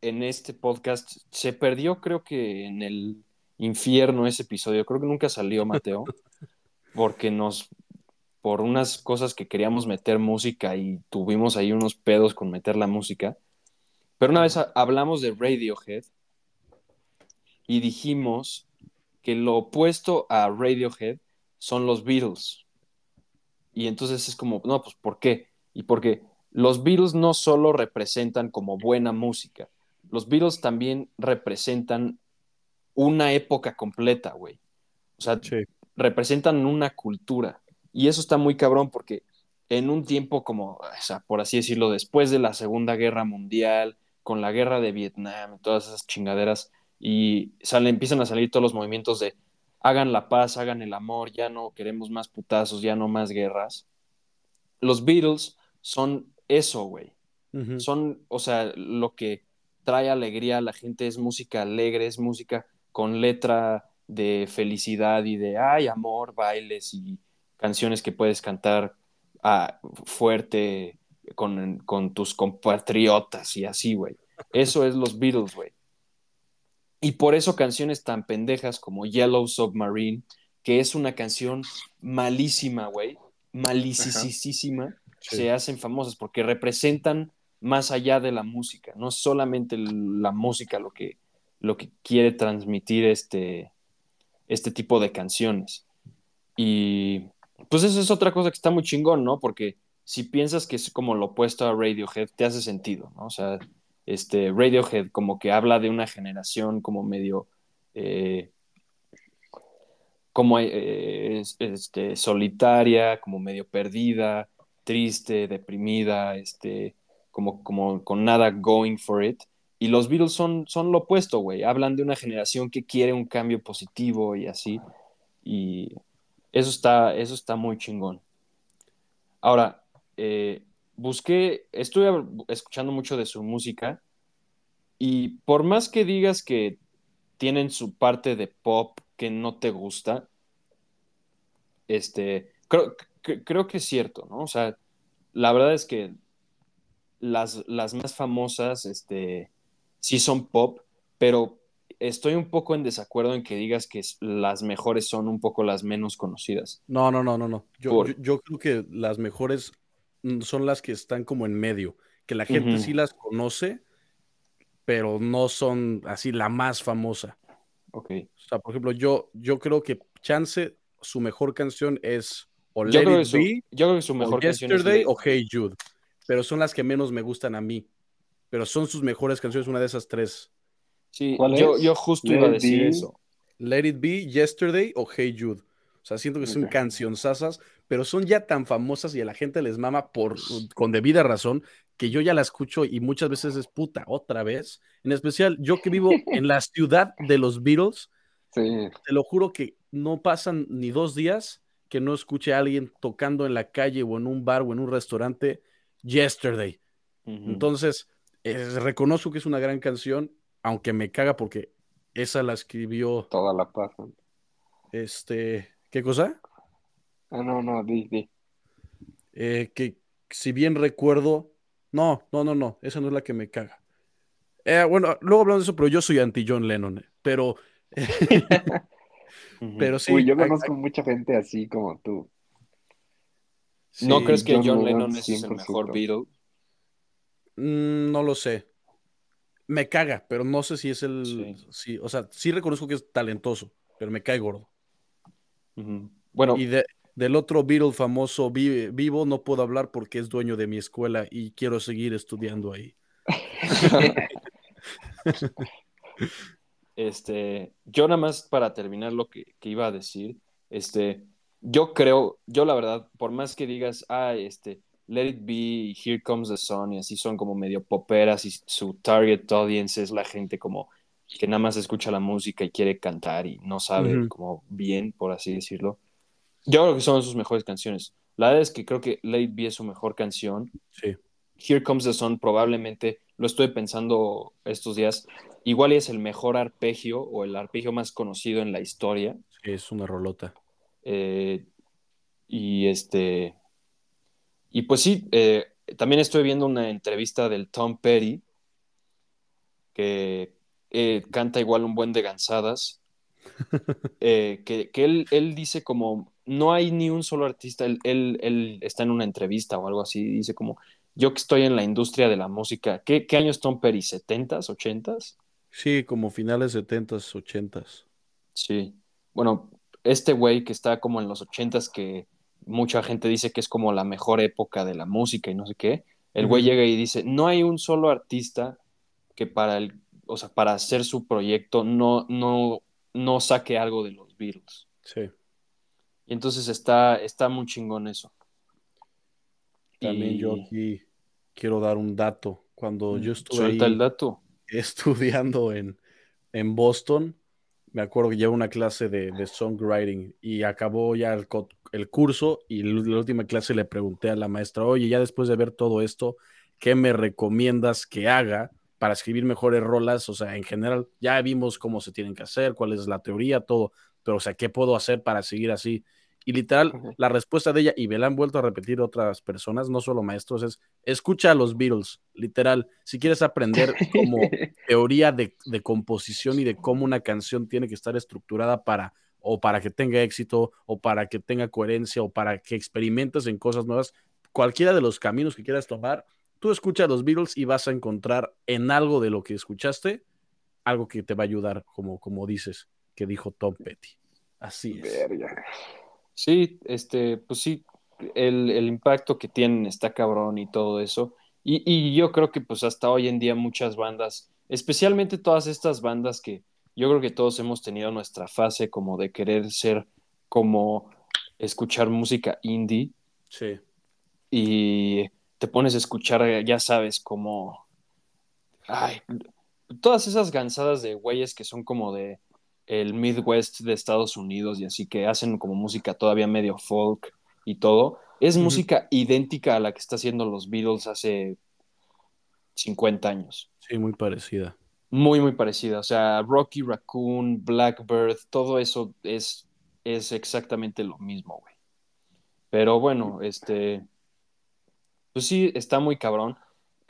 en este podcast se perdió, creo que en el infierno ese episodio, creo que nunca salió Mateo, porque nos, por unas cosas que queríamos meter música y tuvimos ahí unos pedos con meter la música, pero una vez hablamos de Radiohead y dijimos que lo opuesto a Radiohead son los Beatles. Y entonces es como, no, pues ¿por qué? Y porque los Beatles no solo representan como buena música, los Beatles también representan una época completa, güey. O sea, Sí. representan una cultura. Y eso está muy cabrón porque en un tiempo como, o sea, por así decirlo, después de la Segunda Guerra Mundial, con la guerra de Vietnam, todas esas chingaderas, y sale, empiezan a salir todos los movimientos de hagan la paz, hagan el amor, ya no queremos más putazos, ya no más guerras. Los Beatles son eso, güey. Son, o sea, lo que trae alegría a la gente es música alegre, es música con letra de felicidad y de, ay, amor, bailes y canciones que puedes cantar ah, fuerte con, con tus compatriotas y así, güey. Eso es los Beatles, güey. Y por eso canciones tan pendejas como Yellow Submarine, que es una canción malísima, güey, malicisísima, Sí. se hacen famosas porque representan más allá de la música, no es solamente la música lo que, lo que quiere transmitir este, este tipo de canciones. Y pues eso es otra cosa que está muy chingón, ¿no? Porque si piensas que es como lo opuesto a Radiohead, te hace sentido, ¿no? O sea, este, Radiohead como que habla de una generación como medio... eh, como eh, es- este, solitaria, como medio perdida, triste, deprimida, este, como, como con nada going for it. Y los Beatles son, son lo opuesto, güey. Hablan de una generación que quiere un cambio positivo y así. Y eso está, eso está muy chingón. Ahora, eh, busqué, estuve escuchando mucho de su música y por más que digas que tienen su parte de pop que no te gusta, este, creo, cre- creo que es cierto, ¿no? O sea, la verdad es que las, las más famosas, este, sí son pop, pero estoy un poco en desacuerdo en que digas que las mejores son un poco las menos conocidas. No, no, no, no, no. Yo, Por- yo, yo creo que las mejores mm, son las que están como en medio, que la gente sí las conoce, pero no son así la más famosa. Ok. O sea, por ejemplo, yo, yo creo que Chance, su mejor canción es o Yo Let creo, que It su, Be, yo creo que su o mejor canción es Yesterday o. Hey Jude, pero son las que menos me gustan a mí. Pero son sus mejores canciones, una de esas tres. Sí, ¿Cuál yo, es? yo justo Let iba a It decir Be. eso. Let It Be, Yesterday o Hey Jude. O sea, siento que son Ok. cancionzasas, pero son ya tan famosas y a la gente les mama por, con debida razón que yo ya la escucho y muchas veces es puta, otra vez. En especial, yo que vivo en la ciudad de los Beatles, Sí, te lo juro que no pasan ni dos días que no escuche a alguien tocando en la calle o en un bar o en un restaurante Yesterday. Ujú. Entonces, eh, reconozco que es una gran canción, aunque me caga porque esa la escribió toda la pasan. este, ¿qué cosa? Ah, no, no, di, di. Eh, que si bien recuerdo, no, no, no, no, esa no es la que me caga. Eh, bueno, luego hablamos de eso, pero yo soy anti John Lennon, eh, pero, pero sí, Uy, yo conozco mucha gente así como tú. sí, ¿No crees que John John Lennon, Lennon es el 100%. mejor Beatle? Mm, no lo sé. Me caga, pero no sé si es el, Sí. o sea, sí reconozco que es talentoso, pero me cae gordo. Bueno, Y de- del otro Beatle famoso vi- vivo no puedo hablar porque es dueño de mi escuela y quiero seguir estudiando ahí. este, yo nada más para terminar lo que, que iba a decir, este, yo creo, yo la verdad, por más que digas, ah, este, Let It Be, Here Comes the Sun, y así son como medio poperas y su target audience es la gente como que nada más escucha la música y quiere cantar y no sabe como bien, por así decirlo. Yo creo que son sus mejores canciones. La verdad es que creo que Let It Be es su mejor canción. Sí. Here Comes the Sun probablemente lo estoy pensando estos días, igual es el mejor arpegio o el arpegio más conocido en la historia. Sí, es una rolota. Eh, y este, y pues sí, eh, también estoy viendo una entrevista del Tom Petty, que eh, canta igual un buen de gansadas, que, él, él, dice como, no hay ni un solo artista, él, él, está en una entrevista o algo así, dice como, yo que estoy en la industria de la música, ¿qué, qué años Tom Petty? ¿70s, 80s? Sí, como finales 70s, 80s. Sí. Bueno, este güey que está como en los 80s, que mucha gente dice que es como la mejor época de la música y no sé qué, el güey llega y dice, no hay un solo artista que para el, o sea, para hacer su proyecto no, no, no saque algo de los Beatles. Sí. Y entonces está, está muy chingón eso. También yo aquí quiero dar un dato. Cuando yo mm, estuve Suelta el dato. estudiando en, en, Boston, me acuerdo que llevo una clase de, de songwriting y acabó ya el, el, curso y la última clase le pregunté a la maestra, oye, ya después de ver todo esto, ¿qué me recomiendas que haga para escribir mejores rolas? O sea, en general, ya vimos cómo se tienen que hacer, cuál es la teoría, todo, pero o sea, ¿qué puedo hacer para seguir así? Y literal, la respuesta de ella, y me la han vuelto a repetir otras personas, no solo maestros, es escucha a los Beatles, literal. Si quieres aprender como teoría de, composición y de cómo una canción tiene que estar estructurada para, o para que tenga éxito, o para que tenga coherencia, o para que experimentes en cosas nuevas, cualquiera de los caminos que quieras tomar, tú escucha a los Beatles y vas a encontrar en algo de lo que escuchaste algo que te va a ayudar, como, como dices, que dijo Tom Petty. Así es. Sí, este, pues sí, el, impacto que tienen está cabrón y todo eso. Y, yo creo que pues hasta hoy en día muchas bandas, especialmente todas estas bandas que yo creo que todos hemos tenido nuestra fase como de querer ser como escuchar música indie. Sí. Y te pones a escuchar, ya sabes, como... Ay, todas esas gansadas de güeyes que son como de el Midwest de Estados Unidos y así que hacen como música todavía medio folk y todo, es música idéntica a la que está haciendo los Beatles hace 50 años. Sí, muy parecida. Muy, muy parecida. O sea, Rocky Raccoon, Blackbird, todo eso es, es exactamente lo mismo, güey. Pero bueno, este, pues sí, está muy cabrón.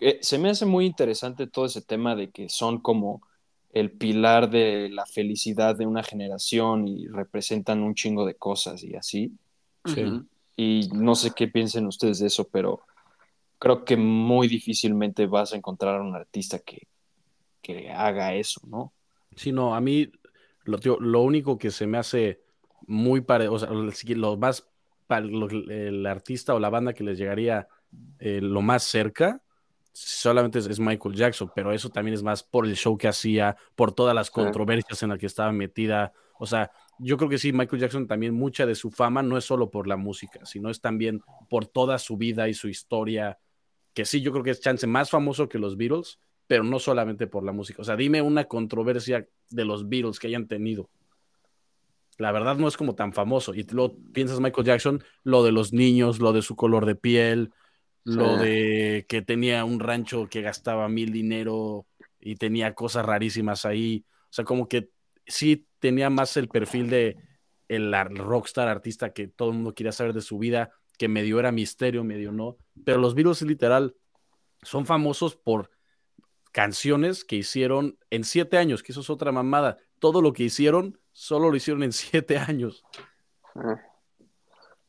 Eh, se me hace muy interesante todo ese tema de que son como el pilar de la felicidad de una generación y representan un chingo de cosas y así. Y no sé qué piensen ustedes de eso, pero creo que muy difícilmente vas a encontrar a un artista que, que haga eso, ¿no? Sí, no, a mí lo, lo único que se me hace muy parecido, o sea, lo más, el artista o la banda que les llegaría eh, lo más cerca solamente es, Michael Jackson, pero eso también es más por el show que hacía, por todas las controversias en las que estaba metida. O sea, yo creo que sí, Michael Jackson también mucha de su fama no es solo por la música, sino es también por toda su vida y su historia, que sí, yo creo que es chance más famoso que los Beatles, pero no solamente por la música. O sea, dime una controversia de los Beatles que hayan tenido. La verdad no es como tan famoso. Y luego piensas Michael Jackson, lo de los niños, lo de su color de piel, lo de que tenía un rancho que gastaba mil dinero y tenía cosas rarísimas ahí. O sea, como que sí tenía más el perfil de el rockstar artista que todo el mundo quería saber de su vida, que medio era misterio, medio no. Pero los Beatles literal son famosos por canciones que hicieron en siete años, que eso es otra mamada. Todo lo que hicieron, solo lo hicieron en siete años. Ah,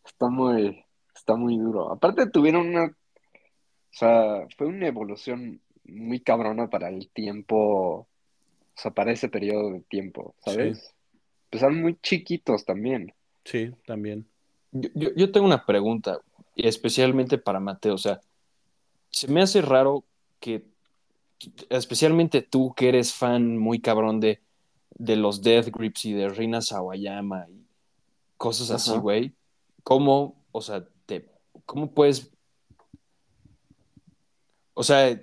está muy, está muy duro. Aparte tuvieron una o sea, fue una evolución muy cabrona para el tiempo, o sea, para ese periodo de tiempo, ¿sabes? Sí. Empezaron muy chiquitos también. Sí, también. Yo, tengo una pregunta, especialmente para Mateo, o sea, se me hace raro que, especialmente tú que eres fan muy cabrón de, de los Death Grips y de Rina Sawayama y cosas así, güey, ¿cómo, o sea, te, cómo puedes o sea,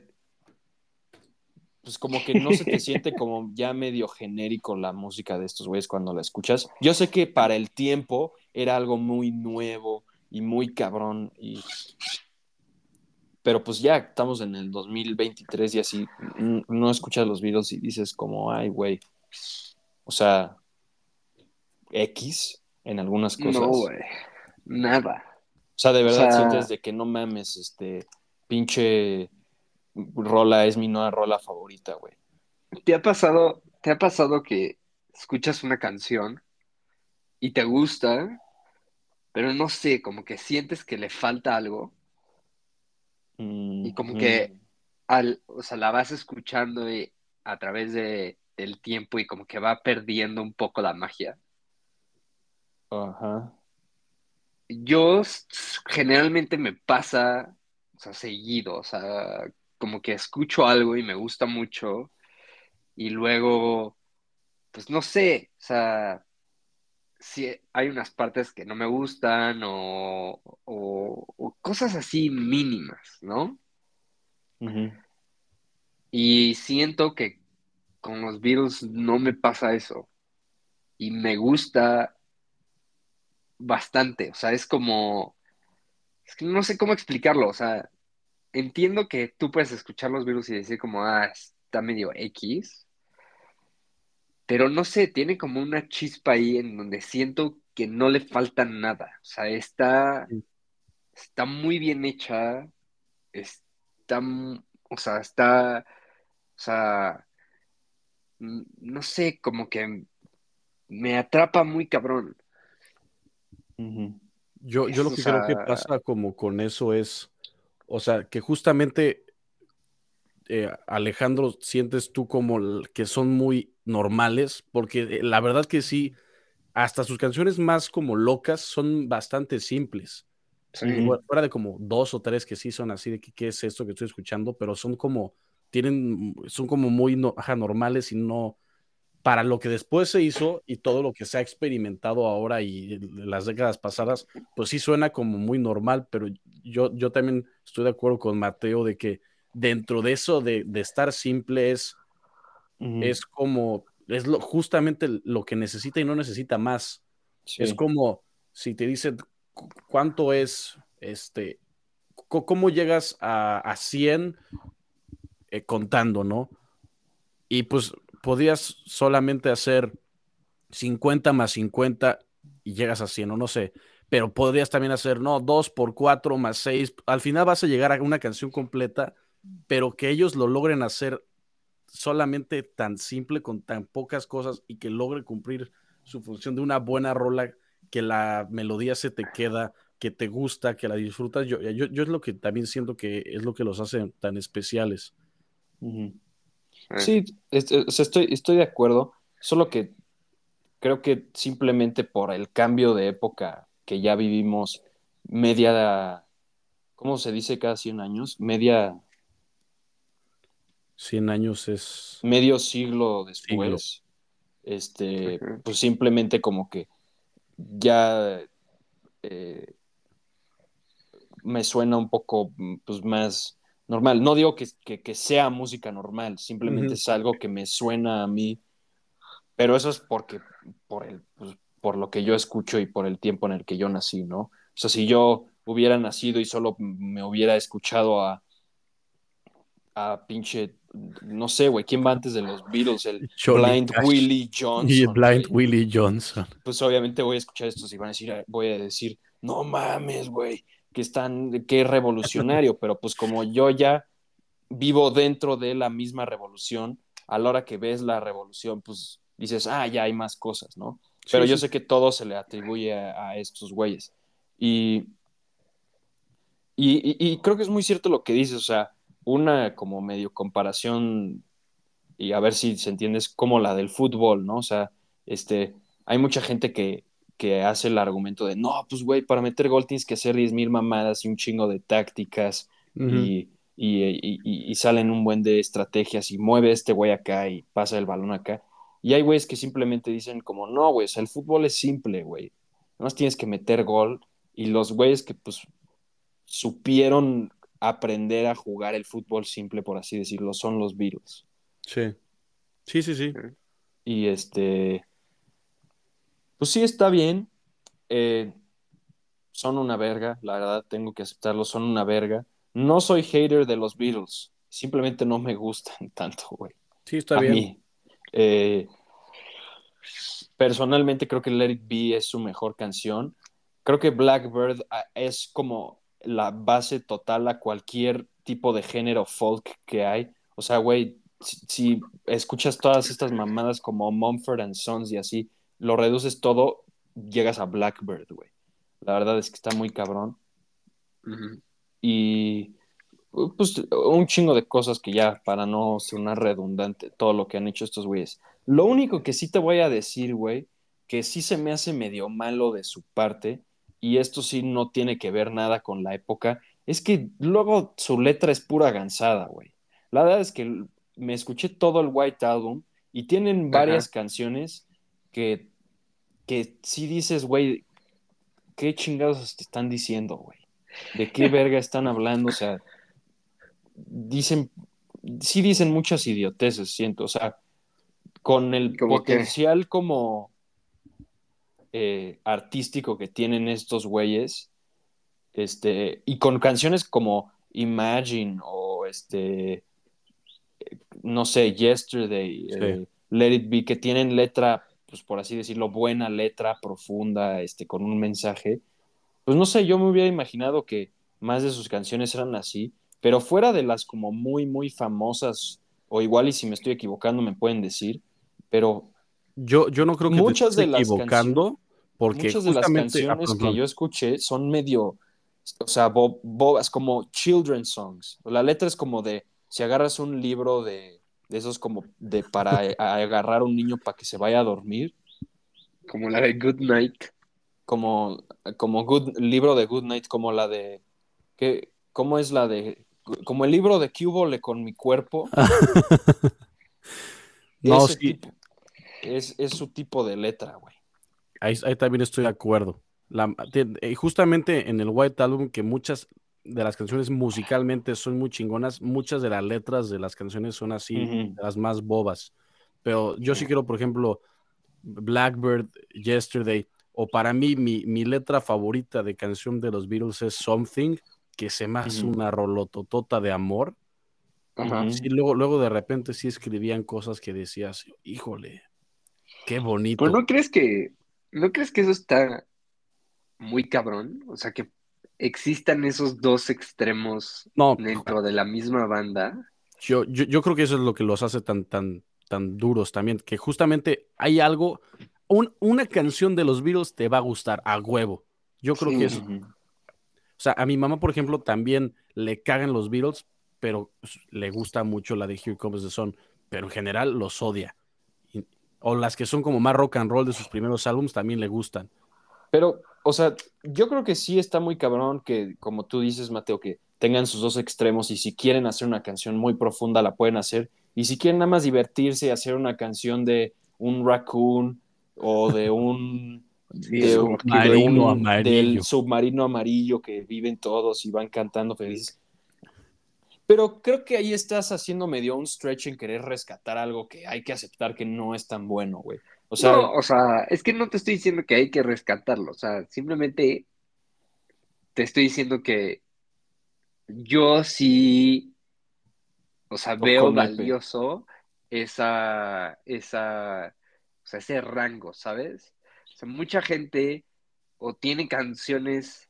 pues como que no se te siente como ya medio genérico la música de estos güeyes cuando la escuchas. Yo sé que para el tiempo era algo muy nuevo y muy cabrón y pero pues ya estamos en el 2023 y así no escuchas los Beatles y dices como, ay, güey. O sea, X en algunas cosas. No, güey. Nada. O sea, de verdad sientes de que no mames, este pinche rola es mi nueva rola favorita, güey. ¿Te ha pasado, te ha pasado que escuchas una canción y te gusta, pero no sé, como que sientes que le falta algo? Y como que al, o sea, la vas escuchando a través de, del tiempo y como que va perdiendo un poco la magia. Ajá. Yo generalmente me pasa, o sea, seguido, o sea, como que escucho algo y me gusta mucho y luego, pues no sé, o sea, si hay unas partes que no me gustan o, cosas así mínimas, ¿no? Y siento que con los virus no me pasa eso. Y me gusta bastante. O sea, es como. Es que no sé cómo explicarlo. O sea, entiendo que tú puedes escuchar los virus y decir, como, ah, está medio X. Pero no sé, tiene como una chispa ahí en donde siento que no le falta nada. O sea, está, está muy bien hecha. Está, o sea, está, o sea, no sé, como que me atrapa muy cabrón. Yo, yo lo que creo que pasa como con eso es, o sea, que justamente eh, Alejandro, sientes tú como que son muy normales, porque eh, la verdad que sí, hasta sus canciones más como locas son bastante simples. Fuera de como dos o tres que sí son así de que qué es esto que estoy escuchando, pero son como, tienen, son como muy no, normales y no, para lo que después se hizo y todo lo que se ha experimentado ahora y las décadas pasadas, pues sí suena como muy normal, pero yo, yo también estoy de acuerdo con Mateo de que dentro de eso de, estar simple es, es como, es lo, justamente lo que necesita y no necesita más. Es como si te dicen cuánto es, este, cómo llegas a, a 100 eh, contando, ¿no? Y pues podrías solamente hacer 50 más 50 y llegas a 100, o no sé pero podrías también hacer, no, 2 por 4 más 6. Al final vas a llegar a una canción completa pero que ellos lo logren hacer solamente tan simple, con tan pocas cosas y que logre cumplir su función de una buena rola, que la melodía se te queda, que te gusta, que la disfrutas. Yo, yo, es lo que también siento que es lo que los hace tan especiales. Sí, estoy, estoy de acuerdo, solo que creo que simplemente por el cambio de época que ya vivimos, media, ¿cómo se dice cada 100 años? Media 100 años es... Medio siglo después, este, pues simplemente como que ya eh, me suena un poco pues, más normal. No digo que, sea música normal, simplemente es algo que me suena a mí, pero eso es porque por, el, pues, por lo que yo escucho y por el tiempo en el que yo nací, ¿no? O sea, si yo hubiera nacido y solo me hubiera escuchado a, a pinche no sé, güey, ¿quién va antes de los Beatles? El Blind Willie Johnson. Y Blind Willie Johnson. Pues obviamente voy a escuchar estos y van a decir, voy a decir, no mames, güey, que están, que revolucionario, pero pues como yo ya vivo dentro de la misma revolución, a la hora que ves la revolución, pues dices, ah, ya hay más cosas, ¿no? Pero yo sé que todo se le atribuye a, estos güeyes. Y, y, y creo que es muy cierto lo que dices, o sea, una como medio comparación y a ver si se entiende, es como la del fútbol, ¿no? O sea, este, hay mucha gente que, que hace el argumento de, no, pues güey, para meter gol tienes que hacer 10 mil mamadas y un chingo de tácticas y, y, y, salen un buen de estrategias y mueve este güey acá y pasa el balón acá. Y hay güeyes que simplemente dicen como, no, güey, o sea, el fútbol es simple, güey. Nomás tienes que meter gol y los güeyes que pues supieron aprender a jugar el fútbol simple, por así decirlo, son los Beatles. Sí. Sí, sí, sí. Y este. Pues sí, está bien. Eh, son una verga, la verdad, tengo que aceptarlo, son una verga. no soy hater de los Beatles, simplemente no me gustan tanto, güey. Sí, está a bien. mí. Eh, personalmente creo que Let It Be es su mejor canción. Creo que Blackbird ah, es como la base total a cualquier tipo de género folk que hay. O sea, güey, si, si escuchas todas estas mamadas como Mumford and Sons y así, lo reduces todo, llegas a Blackbird, güey. La verdad es que está muy cabrón. Y pues un chingo de cosas que ya, para no sonar redundante, todo lo que han hecho estos güeyes. Lo único que sí te voy a decir, güey, que sí se me hace medio malo de su parte, y esto sí no tiene que ver nada con la época, es que luego su letra es pura gansada, güey. La verdad es que me escuché todo el White Album y tienen varias canciones que, que sí dices, güey, ¿qué chingados te están diciendo, güey? ¿De qué verga están hablando? O sea, dicen, sí dicen muchas idioteces, siento, o sea, con el potencial como eh, artístico que tienen estos güeyes, este, y con canciones como Imagine o este, no sé, Yesterday, Sí. eh, Let It Be, que tienen letra, pues por así decirlo, buena letra, profunda, este, con un mensaje. Pues no sé, yo me hubiera imaginado que más de sus canciones eran así, pero fuera de las como muy, muy famosas, o igual y si me estoy equivocando me pueden decir, pero Yo, yo no creo que Muchas te de las equivocando, porque muchas de las ah, canciones que yo escuché son medio, o sea, bo- bobas, como children's songs. La letra es como de, si agarras un libro de, de esos como de para a- agarrar a un niño para que se vaya a dormir, Como la de Good Night. como, como good, libro de Good Night, como la de, ¿qué, ¿cómo es la de, como el libro de Cubole con mi cuerpo? No, sí. tipo- es, es su tipo de letra, güey. Ahí, ahí también estoy de acuerdo. La- eh, justamente en el White Album, que muchas de las canciones musicalmente son muy chingonas, muchas de las letras de las canciones son así, las más bobas. Pero yo sí quiero, por ejemplo, Blackbird, Yesterday, o para mí, mi, mi letra favorita de canción de los Beatles es Something, que se me hace una rolototota de amor. Sí, luego, luego de repente sí escribían cosas que decías, híjole, qué bonito. Pero no crees que, no crees que eso está muy cabrón, o sea que existan esos dos extremos No, dentro de la misma banda. Yo, yo, yo creo que eso es lo que los hace tan, tan, tan duros también, que justamente hay algo, un- una canción de los Beatles te va a gustar a huevo. Yo creo Sí. que es, Ujú. o sea, a mi mamá, por ejemplo, también le cagan los Beatles, pero le gusta mucho la de Here Comes the Sun, pero en general los odia. O las que son como más rock and roll de sus primeros álbumes también le gustan. Pero, o sea, yo creo que sí está muy cabrón que, como tú dices, Mateo, que tengan sus dos extremos y si quieren hacer una canción muy profunda la pueden hacer. Y si quieren nada más divertirse y hacer una canción de un raccoon o de un... Sí, de como un- que de Submarino un- amarillo. Del submarino amarillo que viven todos y van cantando felices. Pero creo que ahí estás haciendo medio un stretch en querer rescatar algo que hay que aceptar que no es tan bueno, güey. O sea, no, o sea, es que no te estoy diciendo que hay que rescatarlo, o sea, simplemente te estoy diciendo que yo sí, o sea, veo valioso esa, esa, o sea, ese rango, ¿sabes? O sea, mucha gente o tiene canciones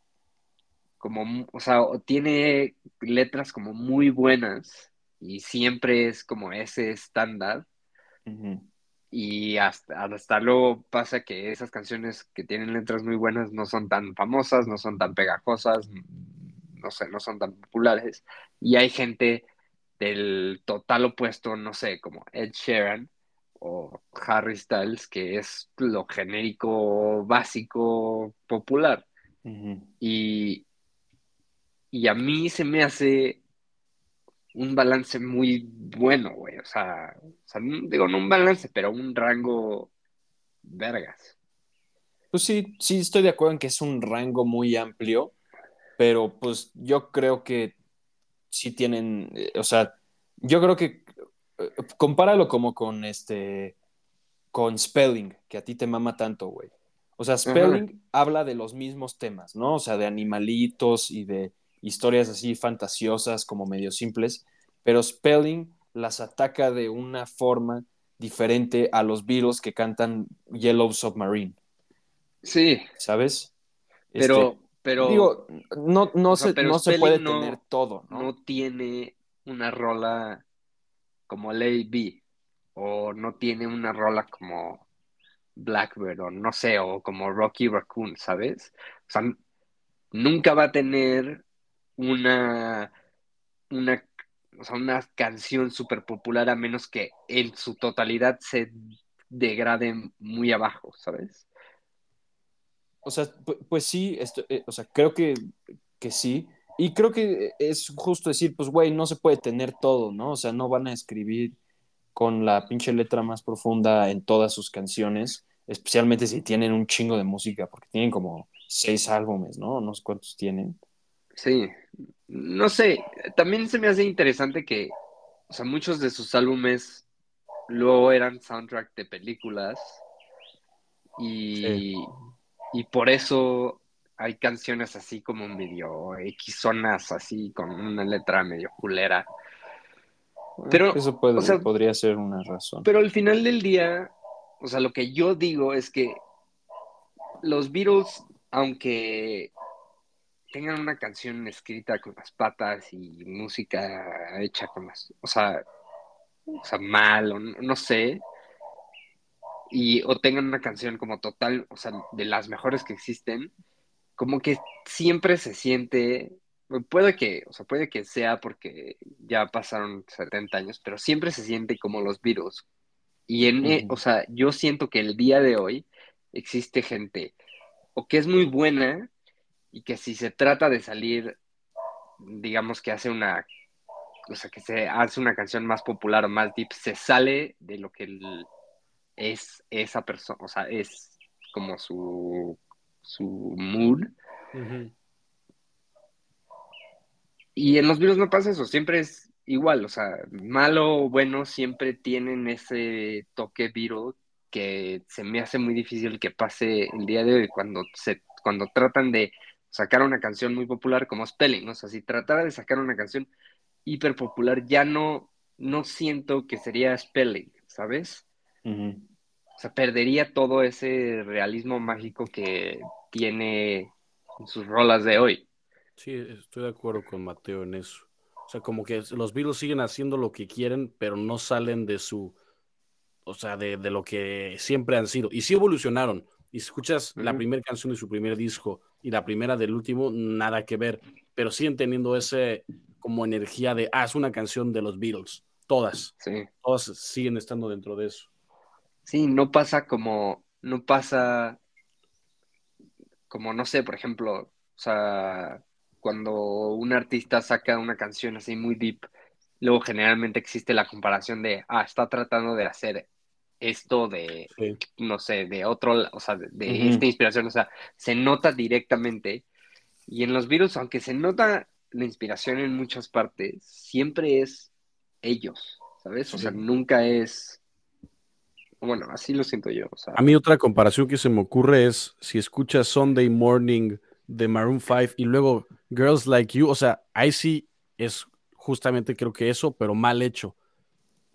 como, o sea, tiene letras como muy buenas y siempre es como ese estándar. Y hasta, hasta luego pasa que esas canciones que tienen letras muy buenas no son tan famosas, no son tan pegajosas, no sé, no son tan populares. Y hay gente del total opuesto, no sé, como Ed Sheeran o Harry Styles, que es lo genérico, básico, popular. Y, y a mí se me hace un balance muy bueno, güey. O sea, o sea, no- digo, no un balance, pero un rango vergas. Pues sí, sí estoy de acuerdo en que es un rango muy amplio, pero pues yo creo que sí tienen, eh, o sea, yo creo que eh, compáralo como con este, con Spelling, que a ti te mama tanto, güey. O sea, Spelling habla de los mismos temas, ¿no? O sea, de animalitos y de historias así fantasiosas, como medio simples, pero Spelling las ataca de una forma diferente a los Beatles que cantan Yellow Submarine. Sí. ¿Sabes? Pero, Este, pero. digo, no, no, sea, se, no se puede no- tener todo, ¿no? no tiene una rola como Lady B o no tiene una rola como Blackbird o no sé, o como Rocky Raccoon, ¿sabes? O sea, nunca va a tener una, una, o sea, una canción súper popular a menos que en su totalidad se degrade muy abajo, ¿sabes? O sea, pu- pues sí, esto- eh, o sea, creo que, que sí. Y creo que es justo decir, pues, güey, no se puede tener todo, ¿no? O sea, no van a escribir con la pinche letra más profunda en todas sus canciones, especialmente si tienen un chingo de música, porque tienen como seis álbumes, ¿no? No sé cuántos tienen. Sí, no sé, también se me hace interesante que, o sea, muchos de sus álbumes luego eran soundtrack de películas y, y por eso hay canciones así como medio X zonas así con una letra medio culera. Pero, Eso puede- o sea, podría ser una razón. Pero al final del día, o sea, lo que yo digo es que los Beatles, aunque tengan una canción escrita con las patas y música hecha con las, o sea, o sea, mal, o no, no sé, y o tengan una canción como total, o sea, de las mejores que existen, como que siempre se siente, puede que, o sea, puede que sea porque ya pasaron 70 años, pero siempre se siente como los Beatles. Y en, Ujú. o sea, yo siento que el día de hoy existe gente o que es muy buena y que si se trata de salir, digamos que hace una, o sea, que se hace una canción más popular o más deep, se sale de lo que el- es esa persona, o sea, es como su, su mood. Y en los virus no pasa eso, siempre es igual, o sea, malo o bueno, siempre tienen ese toque Beatle que se me hace muy difícil que pase el día de hoy cuando se, cuando tratan de sacar una canción muy popular como Spelling, ¿no? O sea, si tratara de sacar una canción hiper popular, ya no, no siento que sería Spelling, ¿sabes? O sea, perdería todo ese realismo mágico que tiene en sus rolas de hoy. Sí, estoy de acuerdo con Mateo en eso. O sea, como que los Beatles siguen haciendo lo que quieren, pero no salen de su, o sea, de, de lo que siempre han sido. Y sí evolucionaron. Y si escuchas la primera canción de su primer disco y la primera del último, nada que ver. Pero siguen teniendo ese como energía de, ah, es una canción de los Beatles. Todas, Sí. todas siguen estando dentro de eso. Sí, no pasa como, no pasa como, no sé, por ejemplo, o sea, cuando un artista saca una canción así muy deep, luego generalmente existe la comparación de, ah, está tratando de hacer esto de, Sí. no sé, de otro, o sea, de, esta inspiración, o sea, se nota directamente. Y en los virus, aunque se nota la inspiración en muchas partes, siempre es ellos, ¿sabes? O sea, nunca es, bueno, así lo siento yo, o sea. A mí otra comparación que se me ocurre es si escuchas Sunday Morning de Maroon 5 y luego Girls Like You, o sea, ahí sí es justamente creo que eso, pero mal hecho.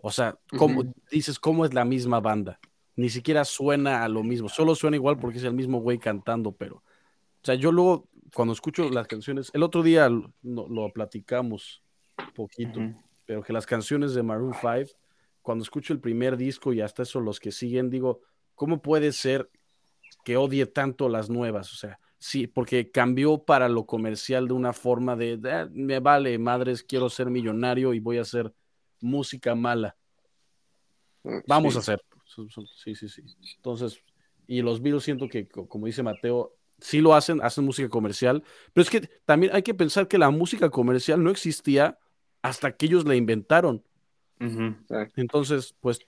O sea, ¿cómo, dices cómo es la misma banda? Ni siquiera suena a lo mismo, solo suena igual porque es el mismo güey cantando, pero, o sea, yo luego cuando escucho las canciones, el otro día lo, lo platicamos poquito, pero que las canciones de Maroon 5, cuando escucho el primer disco y hasta eso los que siguen, digo, ¿cómo puede ser que odie tanto las nuevas? O sea, sí, porque cambió para lo comercial de una forma de, "Ah, me vale, madres, quiero ser millonario y voy a hacer música mala. Vamos Sí. a hacer. Sí, sí, sí. Entonces, y los Beatles siento que, co- como dice Mateo, sí lo hacen, hacen música comercial, pero es que también hay que pensar que la música comercial no existía hasta que ellos la inventaron. Entonces, pues,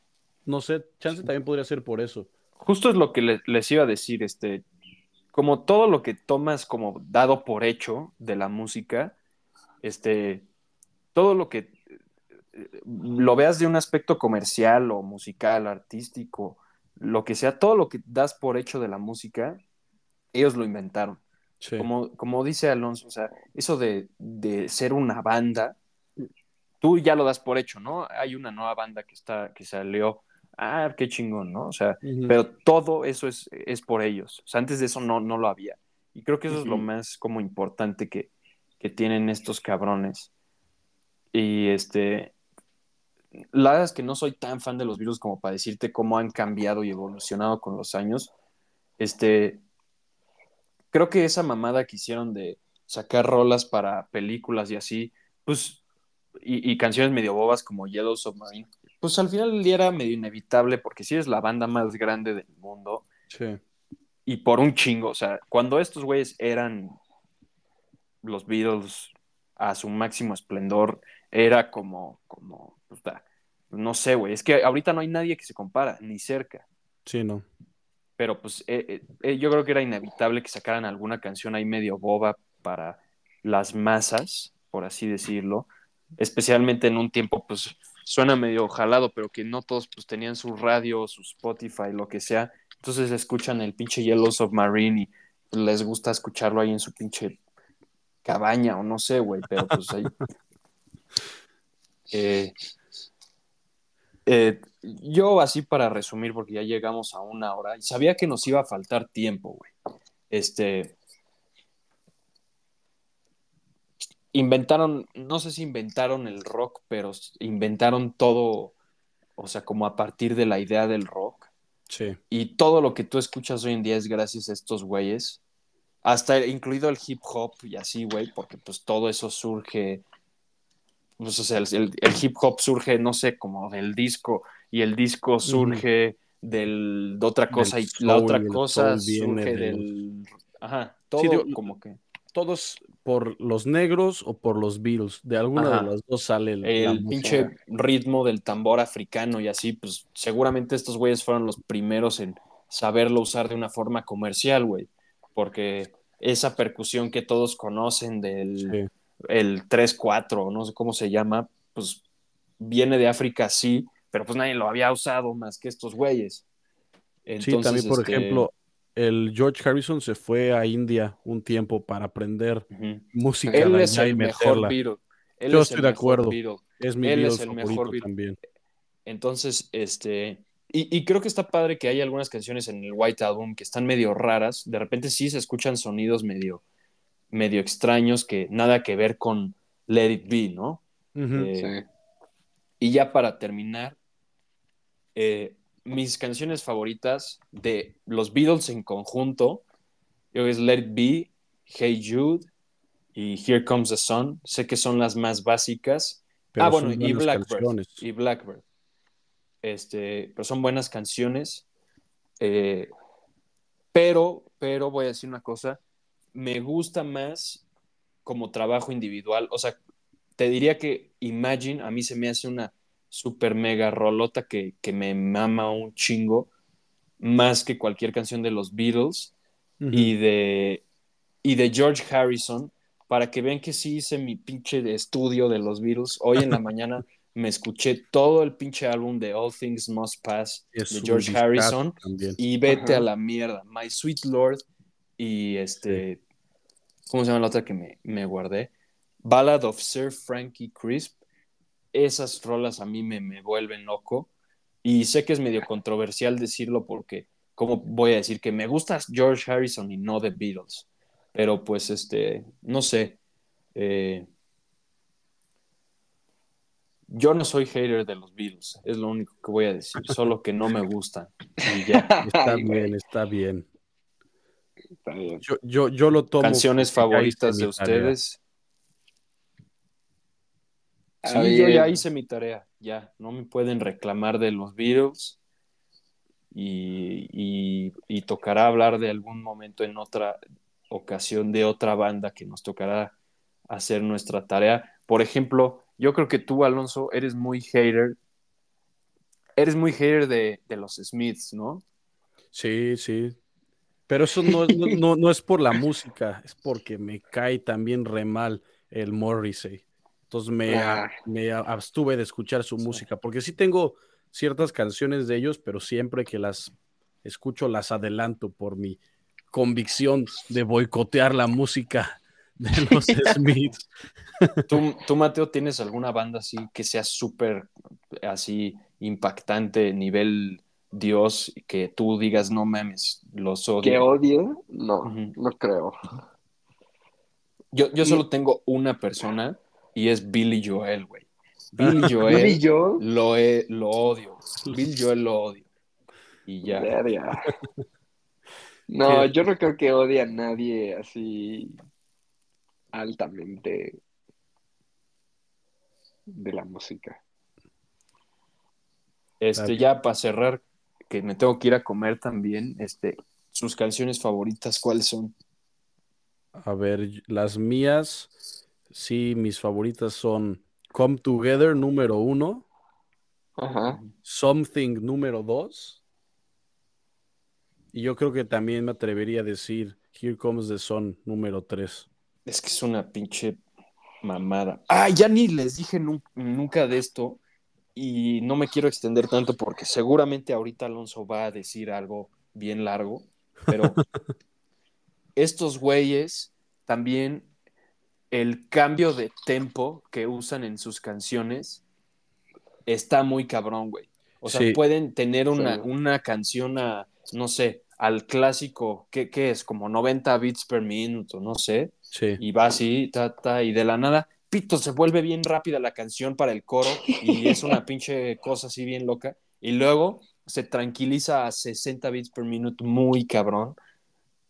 no sé, chance también podría ser por eso. Justo es lo que le- les iba a decir, este, como todo lo que tomas como dado por hecho de la música, este, todo lo que lo veas de un aspecto comercial o musical, artístico, lo que sea, todo lo que das por hecho de la música, ellos lo inventaron. Sí. Como, como dice Alonso, o sea, eso de, de ser una banda, tú ya lo das por hecho, ¿no? Hay una nueva banda que está, que salió, ah, qué chingón, ¿no? O sea, pero todo eso es, es por ellos. O sea, antes de eso no, no lo había. Y creo que eso es lo más como importante que, que tienen estos cabrones. Y este, la verdad es que no soy tan fan de los virus como para decirte cómo han cambiado y evolucionado con los años. Este, creo que esa mamada que hicieron de sacar rolas para películas y así, pues, y, y canciones medio bobas como Yellow Submarine, pues al final del día era medio inevitable porque si eres la banda más grande del mundo Sí. y por un chingo, o sea, cuando estos güeyes eran los Beatles a su máximo esplendor, era como, como, pues, da- no sé, güey, es que ahorita no hay nadie que se compara, ni cerca. Sí, no. pero pues eh, eh, eh, yo creo que era inevitable que sacaran alguna canción ahí medio boba para las masas, por así decirlo, especialmente en un tiempo pues suena medio jalado, pero que no todos pues tenían su radio, su Spotify, lo que sea, entonces escuchan el pinche Yellow Submarine y les gusta escucharlo ahí en su pinche cabaña o no sé, güey, pero pues ahí... Eh, eh, yo así para resumir, porque ya llegamos a una hora y sabía que nos iba a faltar tiempo, güey. Este, inventaron, no sé si inventaron el rock, pero inventaron todo, o sea, como a partir de la idea del rock. Sí. Y todo lo que tú escuchas hoy en día es gracias a estos güeyes. Hasta incluido el hip hop y así, güey, porque pues todo eso surge, pues, o sea, el, el hip hop surge, no sé, como del disco, y el disco surge del, de otra cosa, Del y la soul, otra cosa surge del- del... Ajá, todo Sí, digo, como que... Todos por los negros o por los Beatles. De alguna Ajá. de las dos sale el, el música. pinche ritmo del tambor africano y así, pues seguramente estos güeyes fueron los primeros en saberlo usar de una forma comercial, güey, porque esa percusión que todos conocen del Sí. El 3-4, no sé cómo se llama, pues viene de África, sí, pero pues nadie lo había usado más que estos güeyes. Sí, también, por este, ejemplo, el George Harrison se fue a India un tiempo para aprender música él es el mejor. Beatle. Él Yo es el estoy de acuerdo. Beatle. Es mi Él es el mejor Beatle. también. Entonces, este. Y, y creo que está padre que hay algunas canciones en el White Album que están medio raras. De repente sí se escuchan sonidos medio, medio extraños que nada que ver con Let It Be, ¿no? Eh, Y ya para terminar, eh, mis canciones favoritas de los Beatles en conjunto, yo creo que es Let It Be, Hey Jude y Here Comes the Sun. Sé que son las más básicas. Pero ah, bueno, son y buenas Blackbird. canciones. Y Blackbird. Este, pero son buenas canciones. Eh, pero, pero voy a decir una cosa. Me gusta más como trabajo individual. O sea, te diría que Imagine a mí se me hace una super mega rolota que, que me mama un chingo. Más que cualquier canción de los Beatles y de, y de George Harrison para que vean que sí hice mi pinche de estudio de los Beatles. Hoy en la mañana me escuché todo el pinche álbum de All Things Must Pass Es de George Harrison también. y vete Ajá. a la mierda. My Sweet Lord y este, ¿cómo se llama la otra que me, me guardé? Ballad of Sir Frankie Crisp. Esas rolas a mí me, me vuelven loco y sé que es medio controversial decirlo porque, ¿cómo voy a decir que me gusta George Harrison y no The Beatles? Pero pues, este, no sé. eh, yo no soy hater de los Beatles, es lo único que voy a decir, solo que no me gustan. Y ya. Está Ay, güey, bien, está bien. Está bien. Yo, yo, yo lo tomo. Canciones favoritas de ustedes. Sí, yo ya hice mi tarea, ya, no me pueden reclamar de los Beatles y, y- y tocará hablar de algún momento en otra ocasión de otra banda que nos tocará hacer nuestra tarea. Por ejemplo, yo creo que tú, Alonso, eres muy hater, eres muy hater de, de los Smiths, ¿no? Sí, sí. Pero eso no, es- no, no- no es por la música, es porque me cae también re mal el Morrissey. Entonces me, Ah. me abstuve de escuchar su música, porque sí tengo ciertas canciones de ellos, pero siempre que las escucho las adelanto por mi convicción de boicotear la música de los Smiths. ¿Tú, tú, Mateo, tienes alguna banda así que sea súper así impactante, nivel Dios, que tú digas, no mames, los odio? ¿Que odio? No, no creo. Yo, yo solo tengo una persona y es Billy Joel, güey. Billy Joel ¿Billy Joel? Lo, he- lo odio. Billy Joel lo odio. Y ya. Verga. No, ¿Qué? yo no creo que odie a nadie así altamente de la música. Este, ya para cerrar, que me tengo que ir a comer también, este, sus canciones favoritas, ¿cuáles son? A ver, las mías, sí, mis favoritas son Come Together número uno, Ajá. Something número dos, y yo creo que también me atrevería a decir Here Comes the Sun número tres. Es que es una pinche mamada. Ah, ya ni les dije nun- nunca de esto y no me quiero extender tanto porque seguramente ahorita Alonso va a decir algo bien largo, pero estos güeyes también el cambio de tempo que usan en sus canciones está muy cabrón, güey. O sea, Sí. pueden tener una, Sí. una canción a, no sé, al clásico, ¿qué, qué es? Como 90 beats per minuto, no sé Sí, y va así, ta, ta, y de la nada, pito, se vuelve bien rápida la canción para el coro y es una pinche cosa así bien loca. Y luego se tranquiliza a 60 bits per minuto, muy cabrón.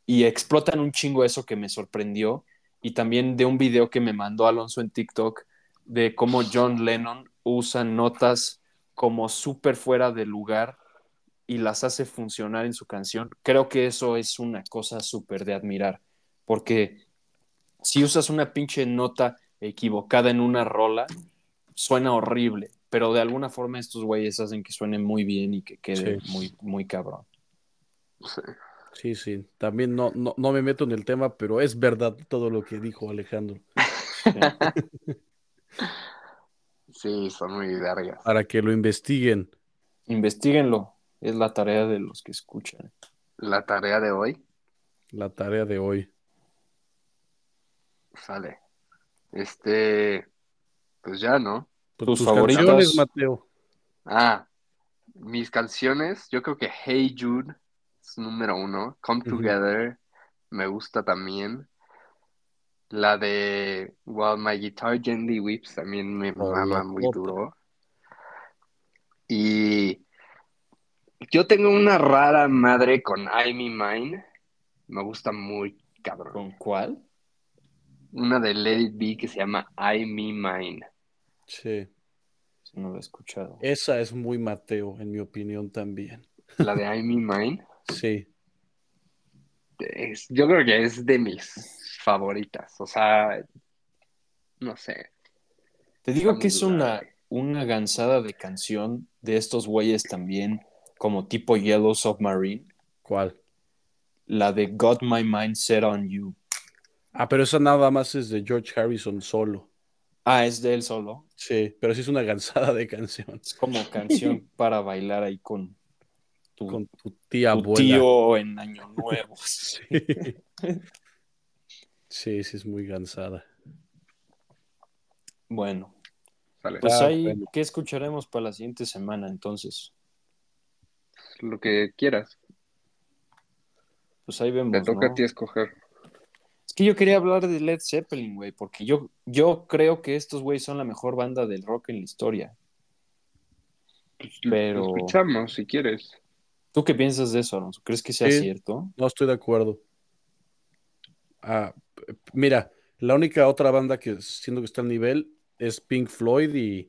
Y explotan un chingo eso que me sorprendió. Y también de un video que me mandó Alonso en TikTok de cómo John Lennon usa notas como súper fuera de lugar y las hace funcionar en su canción. Creo que eso es una cosa súper de admirar. Porque si usas una pinche nota equivocada en una rola, suena horrible, pero de alguna forma estos güeyes hacen que suene muy bien y que quede Sí. muy, muy cabrón. Sí. sí, sí. También no, no, no me meto en el tema, pero es verdad todo lo que dijo Alejandro. Sí, son muy vergas. Para que lo investiguen. Investíguenlo, es la tarea de los que escuchan. La tarea de hoy La tarea de hoy. sale. Este, pues ya, ¿no? Pues Tus canciones, Mateo. Ah, mis canciones, yo creo que Hey Jude es número uno. Come. Together me gusta también. La de While My Guitar Gently Weeps también me Rolotota. mama muy duro. Y yo tengo una rara madre con I Me Mine. Me gusta muy cabrón. ¿Con cuál? Una de Let It Be que se llama I Me Mine. Sí. No lo he escuchado. Esa es muy Mateo, en mi opinión también. La de I Me Mine. Sí. es- yo creo que es de mis favoritas. O sea, no sé. Te digo que es una, una gansada de canción de estos güeyes también, como tipo Yellow Submarine, ¿Cuál? la de Got My Mind Set on You. Ah, pero esa nada más es de George Harrison solo. Ah, es de él solo. Sí, pero sí es una gansada de canción. Es como canción para bailar ahí con tu, Con tu tía tu abuela. tío en Año Nuevo. Sí. sí, sí es muy gansada. Bueno, pues Ah, ahí, bueno. ¿qué escucharemos para la siguiente semana entonces? Lo que quieras. Pues ahí vemos, Te toca ¿no? a ti escoger. Es que yo quería hablar de Led Zeppelin, güey, porque yo, yo creo que estos güeyes son la mejor banda del rock en la historia. Pero- Lo escuchamos si quieres. ¿Tú qué piensas de eso, Alonso? ¿Crees que sea Sí. cierto? No estoy de acuerdo. Ah, mira, la única otra banda que siento que está al nivel es Pink Floyd y,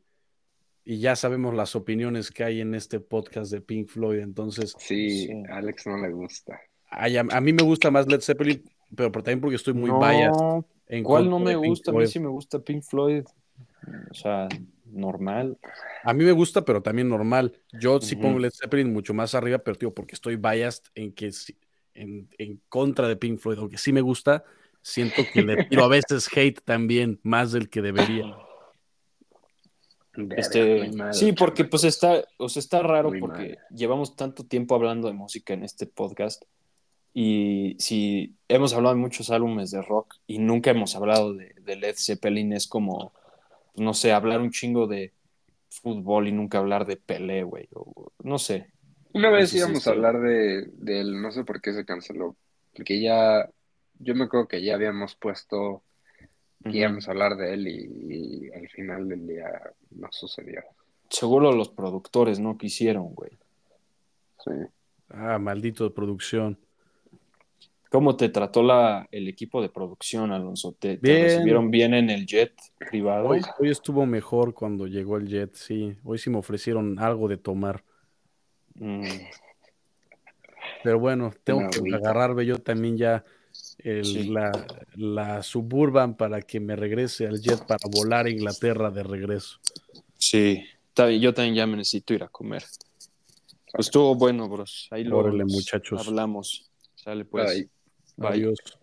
y ya sabemos las opiniones que hay en este podcast de Pink Floyd. Entonces, Sí, Alex no le gusta. ay, a, a mí me gusta más Led Zeppelin, pero por- también porque estoy muy no, biased en ¿cuál no me Pink gusta? A mí Floyd. sí me gusta Pink Floyd. O sea, normal. A mí me gusta, pero también normal. Yo sí pongo Led Zeppelin mucho más arriba, pero tío, porque estoy biased en que sí- en, en contra de Pink Floyd, aunque sí me gusta, siento que le tiro a veces hate también, más del que debería. Este, sí, porque pues está, o sea, está raro Muy porque mal. llevamos tanto tiempo hablando de música en este podcast Y si hemos hablado de muchos álbumes de rock y nunca hemos hablado de, de Led Zeppelin, es como, no sé, hablar un chingo de fútbol y nunca hablar de Pelé, güey. o- No sé. Una vez Entonces, íbamos a hablar de, de él, no sé por qué se canceló, porque ya, yo me acuerdo que ya habíamos puesto que íbamos a hablar de él y, y al final del día no sucedió. Seguro los productores no quisieron, güey. Sí. Ah, maldito de producción. ¿Cómo te trató la, el equipo de producción, Alonso? ¿Te, recibieron bien en el jet privado? Hoy, hoy estuvo mejor cuando llegó el jet, sí. Hoy sí me ofrecieron algo de tomar. Mm, Pero bueno, tengo Una que agüita. agarrarme yo también ya el- Sí. la, la Suburban para que me regrese al jet para volar a Inglaterra de regreso. sí, Está bien, yo también ya me necesito ir a comer. Pues estuvo bueno, bros. Ahí lo Órale, muchachos. hablamos. Sale pues. Bye. Bye. Adiós.